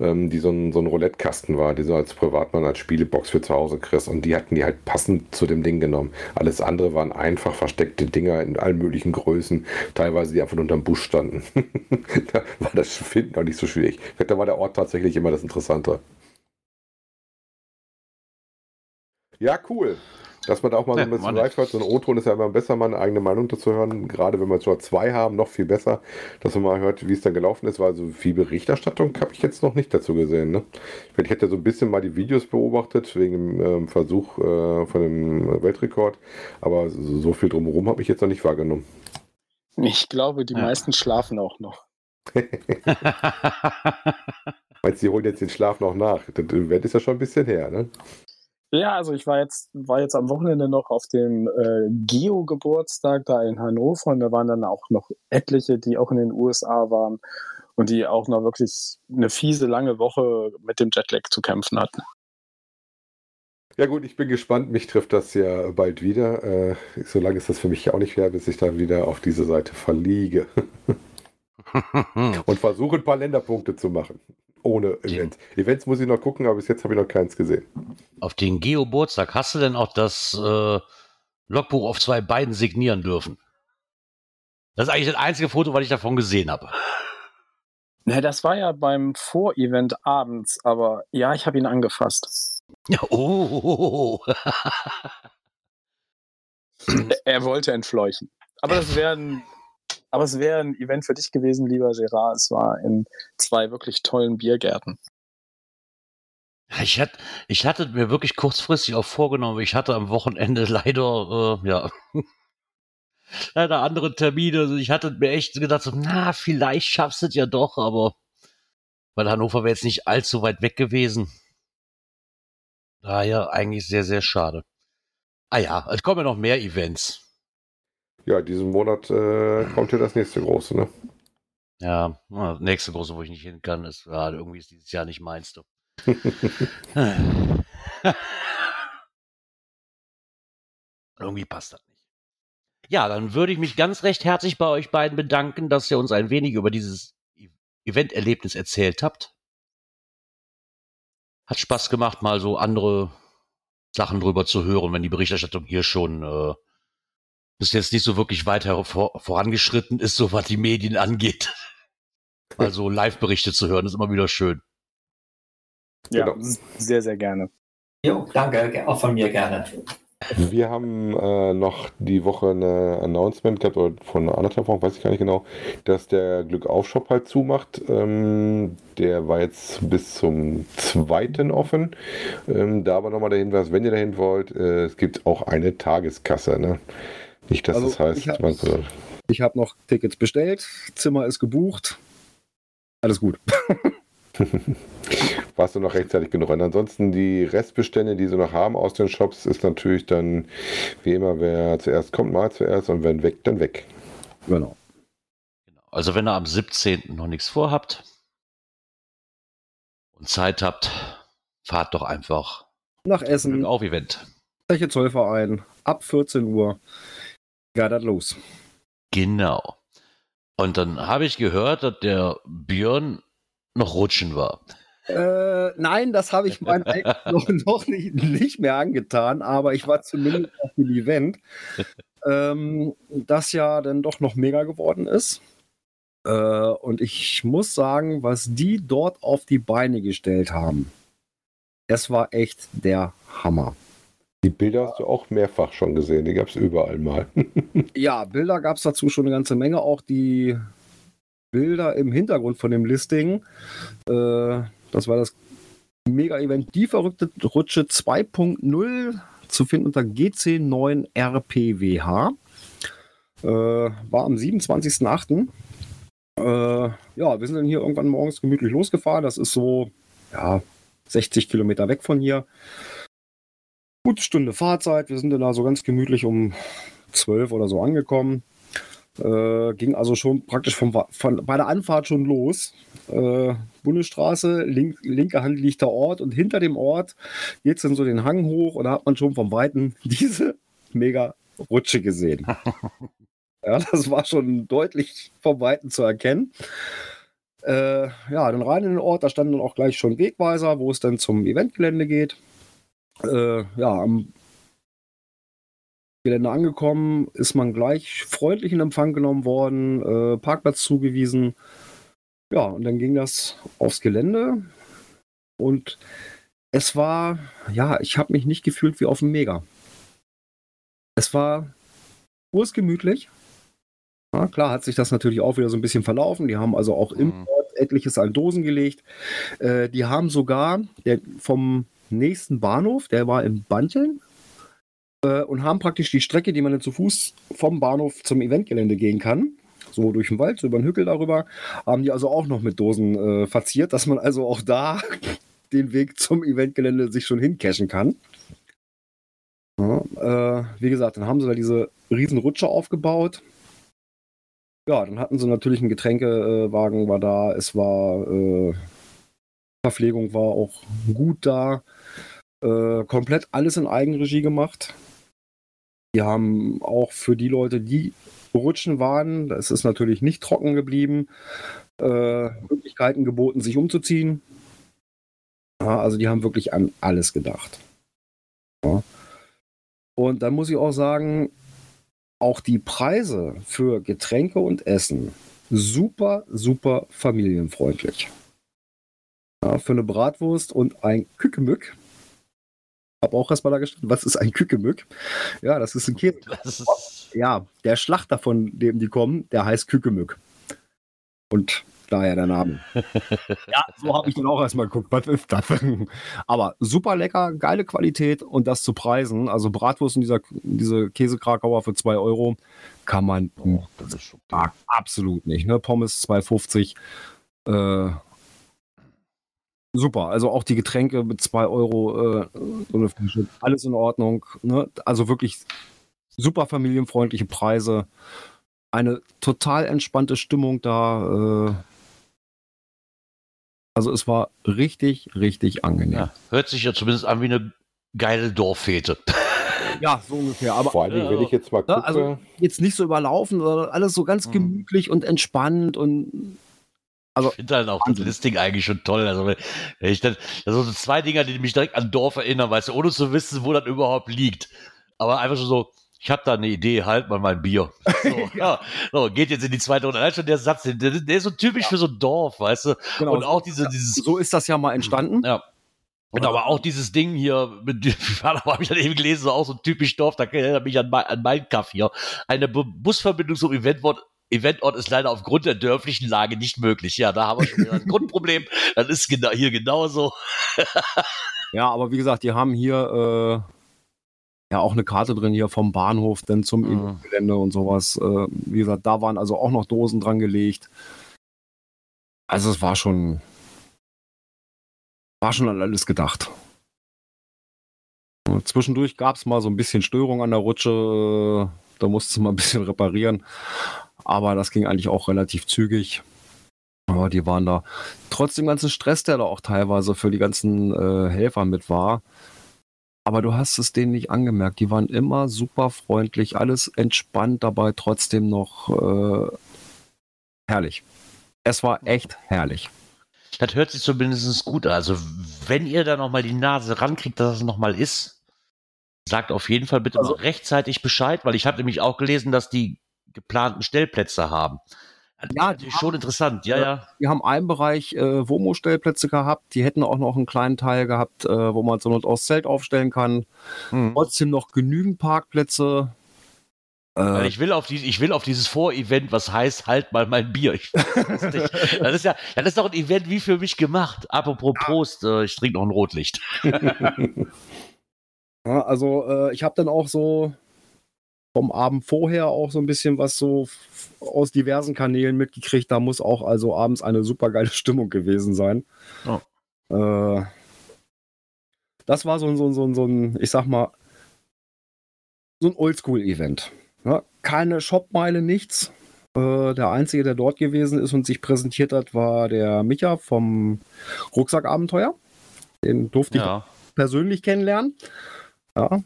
ähm, die so ein, so ein Roulette-Kasten war, die so als Privatmann als Spielebox für zu Hause kriegst. Und die hatten die halt passend zu dem Ding genommen. Alles andere waren einfach versteckte Dinger in allen möglichen Größen, teilweise die einfach nur unterm Busch standen. [LAUGHS] da war das Finden auch nicht so schwierig. Da war der Ort tatsächlich immer das Interessante. Ja, cool. Dass man da auch mal so ein bisschen live hört. So ein O-Ton ist ja immer besser, mal eine eigene Meinung dazu hören. Gerade wenn wir schon zwei haben, noch viel besser, dass man mal hört, wie es dann gelaufen ist. Weil so viel Berichterstattung habe ich jetzt noch nicht dazu gesehen. Ne? Ich hätte so ein bisschen mal die Videos beobachtet, wegen dem ähm, Versuch äh, von dem Weltrekord. Aber so, so viel drumherum habe ich jetzt noch nicht wahrgenommen. Ich glaube, die Ja. meisten schlafen auch noch. [LAUGHS] Meinst du, die holen jetzt den Schlaf noch nach? Das Event ist ja schon ein bisschen her, ne? Ja, also ich war jetzt, war jetzt am Wochenende noch auf dem äh, Geo-Geburtstag da in Hannover und da waren dann auch noch etliche, die auch in den USA waren und die auch noch wirklich eine fiese lange Woche mit dem Jetlag zu kämpfen hatten. Ja gut, ich bin gespannt. Mich trifft das ja bald wieder. Äh, so lange ist das für mich ja auch nicht her, bis ich dann wieder auf diese Seite verliege. [LAUGHS] Und versuche ein paar Länderpunkte zu machen. Ohne Events. Events muss ich noch gucken, aber bis jetzt habe ich noch keins gesehen. Auf den Geoburtstag hast du denn auch das äh, Logbuch auf zwei Beinen signieren dürfen? Das ist eigentlich das einzige Foto, was ich davon gesehen habe. Na, das war ja beim Vorevent abends, aber ja, ich habe ihn angefasst. Ja, [LAUGHS] oh, Er- Er wollte entfleuchen. Aber das wäre ein, aber es wäre ein Event für dich gewesen, lieber Gerard. Es war in zwei wirklich tollen Biergärten. Ich hatte, ich hatte mir wirklich kurzfristig auch vorgenommen, ich hatte am Wochenende [LAUGHS] leider, äh, ja, leider andere Termine. Also ich hatte mir echt gedacht, so, na, vielleicht schaffst du es ja doch, aber weil Hannover wäre jetzt nicht allzu weit weg gewesen. Daher eigentlich sehr, sehr schade. Ah ja, es kommen ja noch mehr Events. Ja, diesen Monat äh, kommt ja das nächste große, ne? Ja, nächste große, wo ich nicht hin kann, ist, ja, irgendwie ist dieses Jahr nicht meins. Du. [LAUGHS] irgendwie passt das nicht. Ja, dann würde ich mich ganz recht herzlich bei euch beiden bedanken, dass ihr uns ein wenig über dieses Event-Erlebnis erzählt habt. Hat Spaß gemacht, mal so andere Sachen drüber zu hören, wenn die Berichterstattung hier schon äh, bis jetzt nicht so wirklich weiter vor, vorangeschritten ist, so was die Medien angeht. [LAUGHS] Also Live-Berichte zu hören, ist immer wieder schön. Ja, Genau. sehr, sehr gerne. Jo, danke, auch von mir gerne. Wir haben äh, noch die Woche eine Announcement gehabt, oder von anderthalb Wochen, weiß ich gar nicht genau, dass der Glückauf-Shop halt zumacht. Ähm, der war jetzt bis zum zweiten offen. Ähm, da aber nochmal der Hinweis, wenn ihr dahin wollt, äh, es gibt auch eine Tageskasse. Ne? Nicht, dass Also, das heißt, ich hab- habe noch Tickets bestellt, Zimmer ist gebucht. Alles gut. [LAUGHS] [LAUGHS] warst du noch rechtzeitig genug. Und ansonsten die Restbestände, die sie noch haben aus den Shops, ist natürlich dann wie immer, wer zuerst kommt, mal zuerst und wenn weg, dann weg. Genau. Also wenn ihr am 17. noch nichts vorhabt und Zeit habt, fahrt doch einfach Nach Essen, Auf-Event. Zeche Zollverein, ab 14 Uhr. Ja, das los. Genau. Und dann habe ich gehört, dass der Björn noch rutschen war. Äh, nein, das habe ich meinen Eltern [LAUGHS] noch, noch nicht, nicht mehr angetan, aber ich war zumindest auf dem Event, ähm, das ja dann doch noch mega geworden ist. Äh, und ich muss sagen, was die dort auf die Beine gestellt haben, es war echt der Hammer. Die Bilder hast du auch mehrfach schon gesehen, die gab es überall mal. [LAUGHS] Ja, Bilder gab es dazu schon eine ganze Menge. Auch die Bilder im Hintergrund von dem Listing. Äh, das war das Mega-Event. Die verrückte Rutsche 2.0 zu finden unter GC9RPWH. Äh, war am 27.08. Äh, ja, wir sind dann hier irgendwann morgens gemütlich losgefahren. Das ist so, ja, 60 Kilometer weg von hier. Gute Stunde Fahrzeit. Wir sind dann da so ganz gemütlich um 12 oder so angekommen. Äh, ging also schon praktisch vom, von, bei der Anfahrt schon los. Äh, Bundesstraße, link, linke Hand liegt der Ort und hinter dem Ort geht es dann so den Hang hoch und da hat man schon vom Weiten [LAUGHS] diese mega Rutsche gesehen. [LAUGHS] ja, das war schon deutlich vom Weiten zu erkennen. Äh, ja, dann rein in den Ort, da standen dann auch gleich schon Wegweiser, wo es dann zum Eventgelände geht. Äh, ja, am Gelände angekommen, ist man gleich freundlich in Empfang genommen worden, äh, Parkplatz zugewiesen. Ja, und dann ging das aufs Gelände und es war, ja, ich habe mich nicht gefühlt wie auf dem Mega. Es war ursgemütlich. Ja, klar hat sich das natürlich auch wieder so ein bisschen verlaufen. Die haben also auch im Mhm. Ort etliches an Dosen gelegt. Äh, die haben sogar der, vom nächsten Bahnhof, der war in Banteln, äh, und haben praktisch die Strecke, die man dann zu Fuß vom Bahnhof zum Eventgelände gehen kann, so durch den Wald, so über den Hügel darüber, haben die also auch noch mit Dosen äh, verziert, dass man also auch da [LAUGHS] den Weg zum Eventgelände sich schon hincachen kann. Ja, äh, wie gesagt, dann haben sie da diese riesen Rutsche aufgebaut. Ja, dann hatten sie natürlich einen Getränkewagen, war da, es war äh, Verpflegung war auch gut da. Äh, komplett alles in Eigenregie gemacht. Die haben auch für die Leute, die rutschen waren, das ist natürlich nicht trocken geblieben, äh, Möglichkeiten geboten, sich umzuziehen. Ja, also die haben wirklich an alles gedacht. Ja. Und dann muss ich auch sagen, auch die Preise für Getränke und Essen super, super familienfreundlich. Ja, für eine Bratwurst und ein Kükemück. Hab auch erstmal da gestanden, was ist ein Kükemück? Ja, das ist ein Käse. [LAUGHS] Ist, Ja, der Schlachter, von dem die kommen, der heißt Kükemück. Und daher der Name. [LAUGHS] ja, so habe ich dann auch erstmal geguckt, was ist das? [LAUGHS] Aber super lecker, geile Qualität und das zu Preisen. Also Bratwurst und dieser, diese Käsekrakauer für 2 Euro kann man oh, das ist okay. Absolut nicht. Ne? Pommes 2,50. Äh, super. Also auch die Getränke mit 2 Euro, äh, so eine Flasche, alles in Ordnung. Ne? Also wirklich super familienfreundliche Preise. Eine total entspannte Stimmung da. Äh, also es war richtig, richtig angenehm. Ja, hört sich ja zumindest an wie eine geile Dorffete. [LAUGHS] Ja, so ungefähr. Aber Vor allen Dingen, wenn ich jetzt mal Ja, gucke, also jetzt nicht so überlaufen, sondern alles so ganz Mhm. gemütlich und entspannt und Also, ich finde halt auch das Wahnsinn. Listing eigentlich schon toll. Also, wenn ich dann, also so zwei Dinger, die mich direkt an Dorf erinnern, weißt du, ohne zu wissen, wo das überhaupt liegt. Aber einfach schon so, ich habe da eine Idee, halt mal mein Bier. So, [LAUGHS] ja. so, geht jetzt in die zweite Runde. Allein schon der Satz, der, der ist so typisch für so ein Dorf, weißt du. genau, Und auch diese, dieses, so ist das ja mal entstanden. ja. Und aber auch dieses Ding hier, mit, [LAUGHS] habe ich dann eben gelesen, so auch so typisch Dorf, da erinnert mich an, mein- an meinen Kaff hier. Eine Bu Busverbindung zum Eventort, Eventort ist leider aufgrund der dörflichen Lage nicht möglich. Ja, da haben wir schon wieder ein [LAUGHS] Grundproblem. Das ist genau, hier genauso. [LAUGHS] Ja, aber wie gesagt, die haben hier äh, ja auch eine Karte drin hier vom Bahnhof dann zum Mhm. Gelände und sowas. Äh, wie gesagt, da waren also auch noch Dosen dran gelegt. Also es war schon war schon an alles gedacht. Und Zwischendurch gab es mal so ein bisschen Störung an der Rutsche. äh, Da musste mal ein bisschen reparieren. Aber das ging eigentlich auch relativ zügig. Aber die waren da trotz dem ganzen Stress, der da auch teilweise für die ganzen äh, Helfer mit war. Aber du hast es denen nicht angemerkt. Die waren immer super freundlich, alles entspannt dabei, trotzdem noch äh, herrlich. Es war echt herrlich. Das hört sich zumindest gut an. Also, wenn ihr da nochmal die Nase rankriegt, dass es nochmal ist, sagt auf jeden Fall bitte Also- rechtzeitig Bescheid, weil ich habe nämlich auch gelesen, dass die geplanten Stellplätze haben. Ja, Das ist schon interessant. Ja, ja. Wir haben einen Bereich äh, Womo-Stellplätze gehabt. Die hätten auch noch einen kleinen Teil gehabt, äh, wo man Not aus Zelt aufstellen kann. Hm. Trotzdem noch genügend Parkplätze. Äh, ich will auf die, ich will auf dieses Vorevent, was heißt, halt mal mein Bier. Ich, das, ist nicht- [LAUGHS] das ist ja, das ist doch ein Event wie für mich gemacht. Apropos Prost, äh, ich trinke noch ein Rotlicht. [LAUGHS] ja, also äh, ich habe dann auch so vom Abend vorher auch so ein bisschen was so aus diversen Kanälen mitgekriegt. Da muss auch also abends eine super geile [LAUGHS] Stimmung gewesen sein. Oh. Äh, das war so ein, so, ein- so, ein- so ein, ich sag mal, so ein Oldschool-Event. Ja, keine Shopmeile, nichts. Äh, der Einzige, der dort gewesen ist und sich präsentiert hat, war der Micha vom Rucksackabenteuer. Den durfte ich Ja. persönlich kennenlernen. Ja.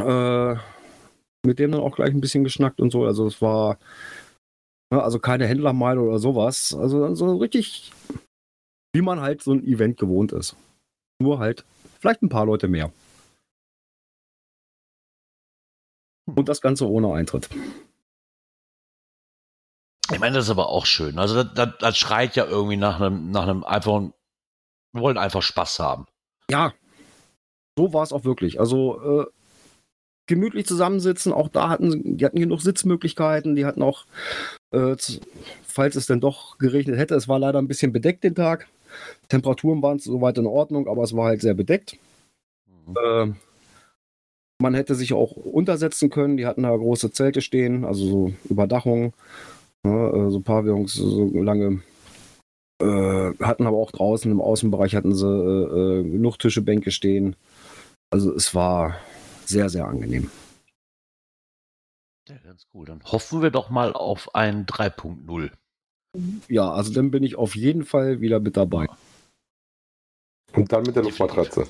Äh, mit dem dann auch gleich ein bisschen geschnackt und so. Also es war ja, also keine Händlermeile oder sowas. Also so richtig, wie man halt so ein Event gewohnt ist. Nur halt vielleicht ein paar Leute mehr. Und das Ganze ohne Eintritt. Ich meine, das ist aber auch schön. Also das, das, das schreit ja irgendwie nach einem, nach einem einfachen, wir wollen einfach Spaß haben. Ja, so war es auch wirklich. Also äh, gemütlich zusammensitzen, auch da hatten sie, die hatten genug Sitzmöglichkeiten, die hatten auch, äh, falls es denn doch geregnet hätte, es war leider ein bisschen bedeckt den Tag. Temperaturen waren soweit in Ordnung, aber es war halt sehr bedeckt. Äh, man hätte sich auch untersetzen können, die hatten da große Zelte stehen, also so Überdachungen, ja, äh, so Pavillons, so lange äh, hatten aber auch draußen im Außenbereich hatten sie äh, äh, genug Tische, Bänke stehen. Also es war sehr, sehr angenehm. Ja, ganz cool. Dann hoffen wir doch mal auf ein 3.0. Ja, also dann bin ich auf jeden Fall wieder mit dabei. Und dann mit der Luftmatratze.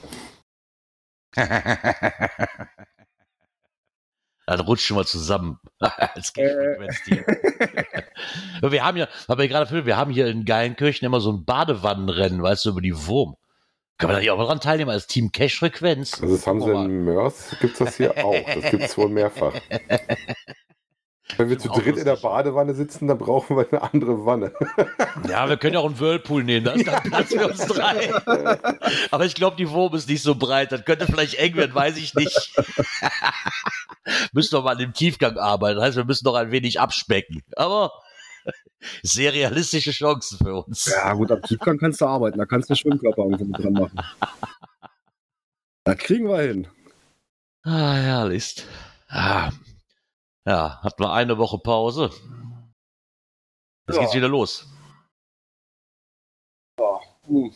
[LAUGHS] Dann rutschen wir zusammen. [LAUGHS] Als Gegenfrequenzteam. [LAUGHS] wir haben ja, haben wir gerade für, wir haben hier in Geilenkirchen immer so ein Badewannenrennen, weißt du, über die Wurm. Kann man da nicht auch mal dran teilnehmen als Team Cash-Frequenz? Also das haben sie in Mörs, gibt es das hier auch. Das gibt es wohl mehrfach. [LAUGHS] Wenn wir zu dritt in der. Badewanne sitzen, dann brauchen wir eine andere Wanne. [LAUGHS] Ja, wir können ja auch einen Whirlpool nehmen, da ist dann Platz für uns drei. [LAUGHS] Aber ich glaube, die Wurm ist nicht so breit. Das könnte vielleicht eng werden, weiß ich nicht. müssen doch mal an dem Tiefgang arbeiten. Das heißt, wir müssen noch ein wenig abspecken. Aber sehr realistische Chancen für uns. Ja, gut, am Tiefgang kannst du arbeiten, da kannst du Schwimmkörper irgendwo mit dran machen. Da kriegen wir hin. Ah, herrlich. Ah. Ja, hatten wir eine Woche Pause. Jetzt Ja. geht's wieder los. Hm.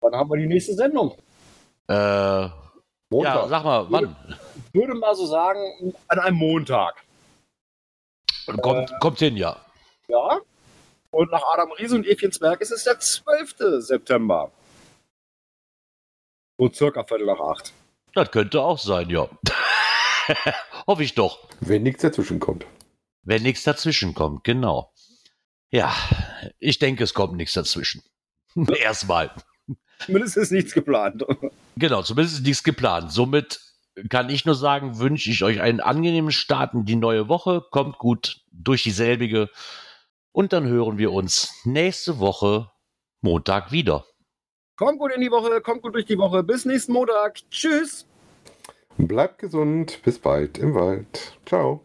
Wann haben wir die nächste Sendung? Äh, ja, Montag. sag mal, wann? Ich würde mal so sagen, an einem Montag. Kommt, kommt hin, ja. Ja. Und nach Adam Riese und Evchen Zwerg ist es der 12. September. So circa Viertel nach acht. Das könnte auch sein, ja. [LAUGHS] Hoffe ich doch. Wenn nichts dazwischen kommt. Wenn nichts dazwischen kommt, genau. Ja, ich denke, es kommt nichts dazwischen. [LAUGHS] Erstmal. Zumindest ist nichts geplant. Genau, zumindest ist nichts geplant. Somit kann ich nur sagen, wünsche ich euch einen angenehmen Start in die neue Woche. Kommt gut durch dieselbige. Und dann hören wir uns nächste Woche Montag wieder. Kommt gut in die Woche, kommt gut durch die Woche. Bis nächsten Montag. Tschüss. Bleibt gesund. Bis bald im Wald. Ciao.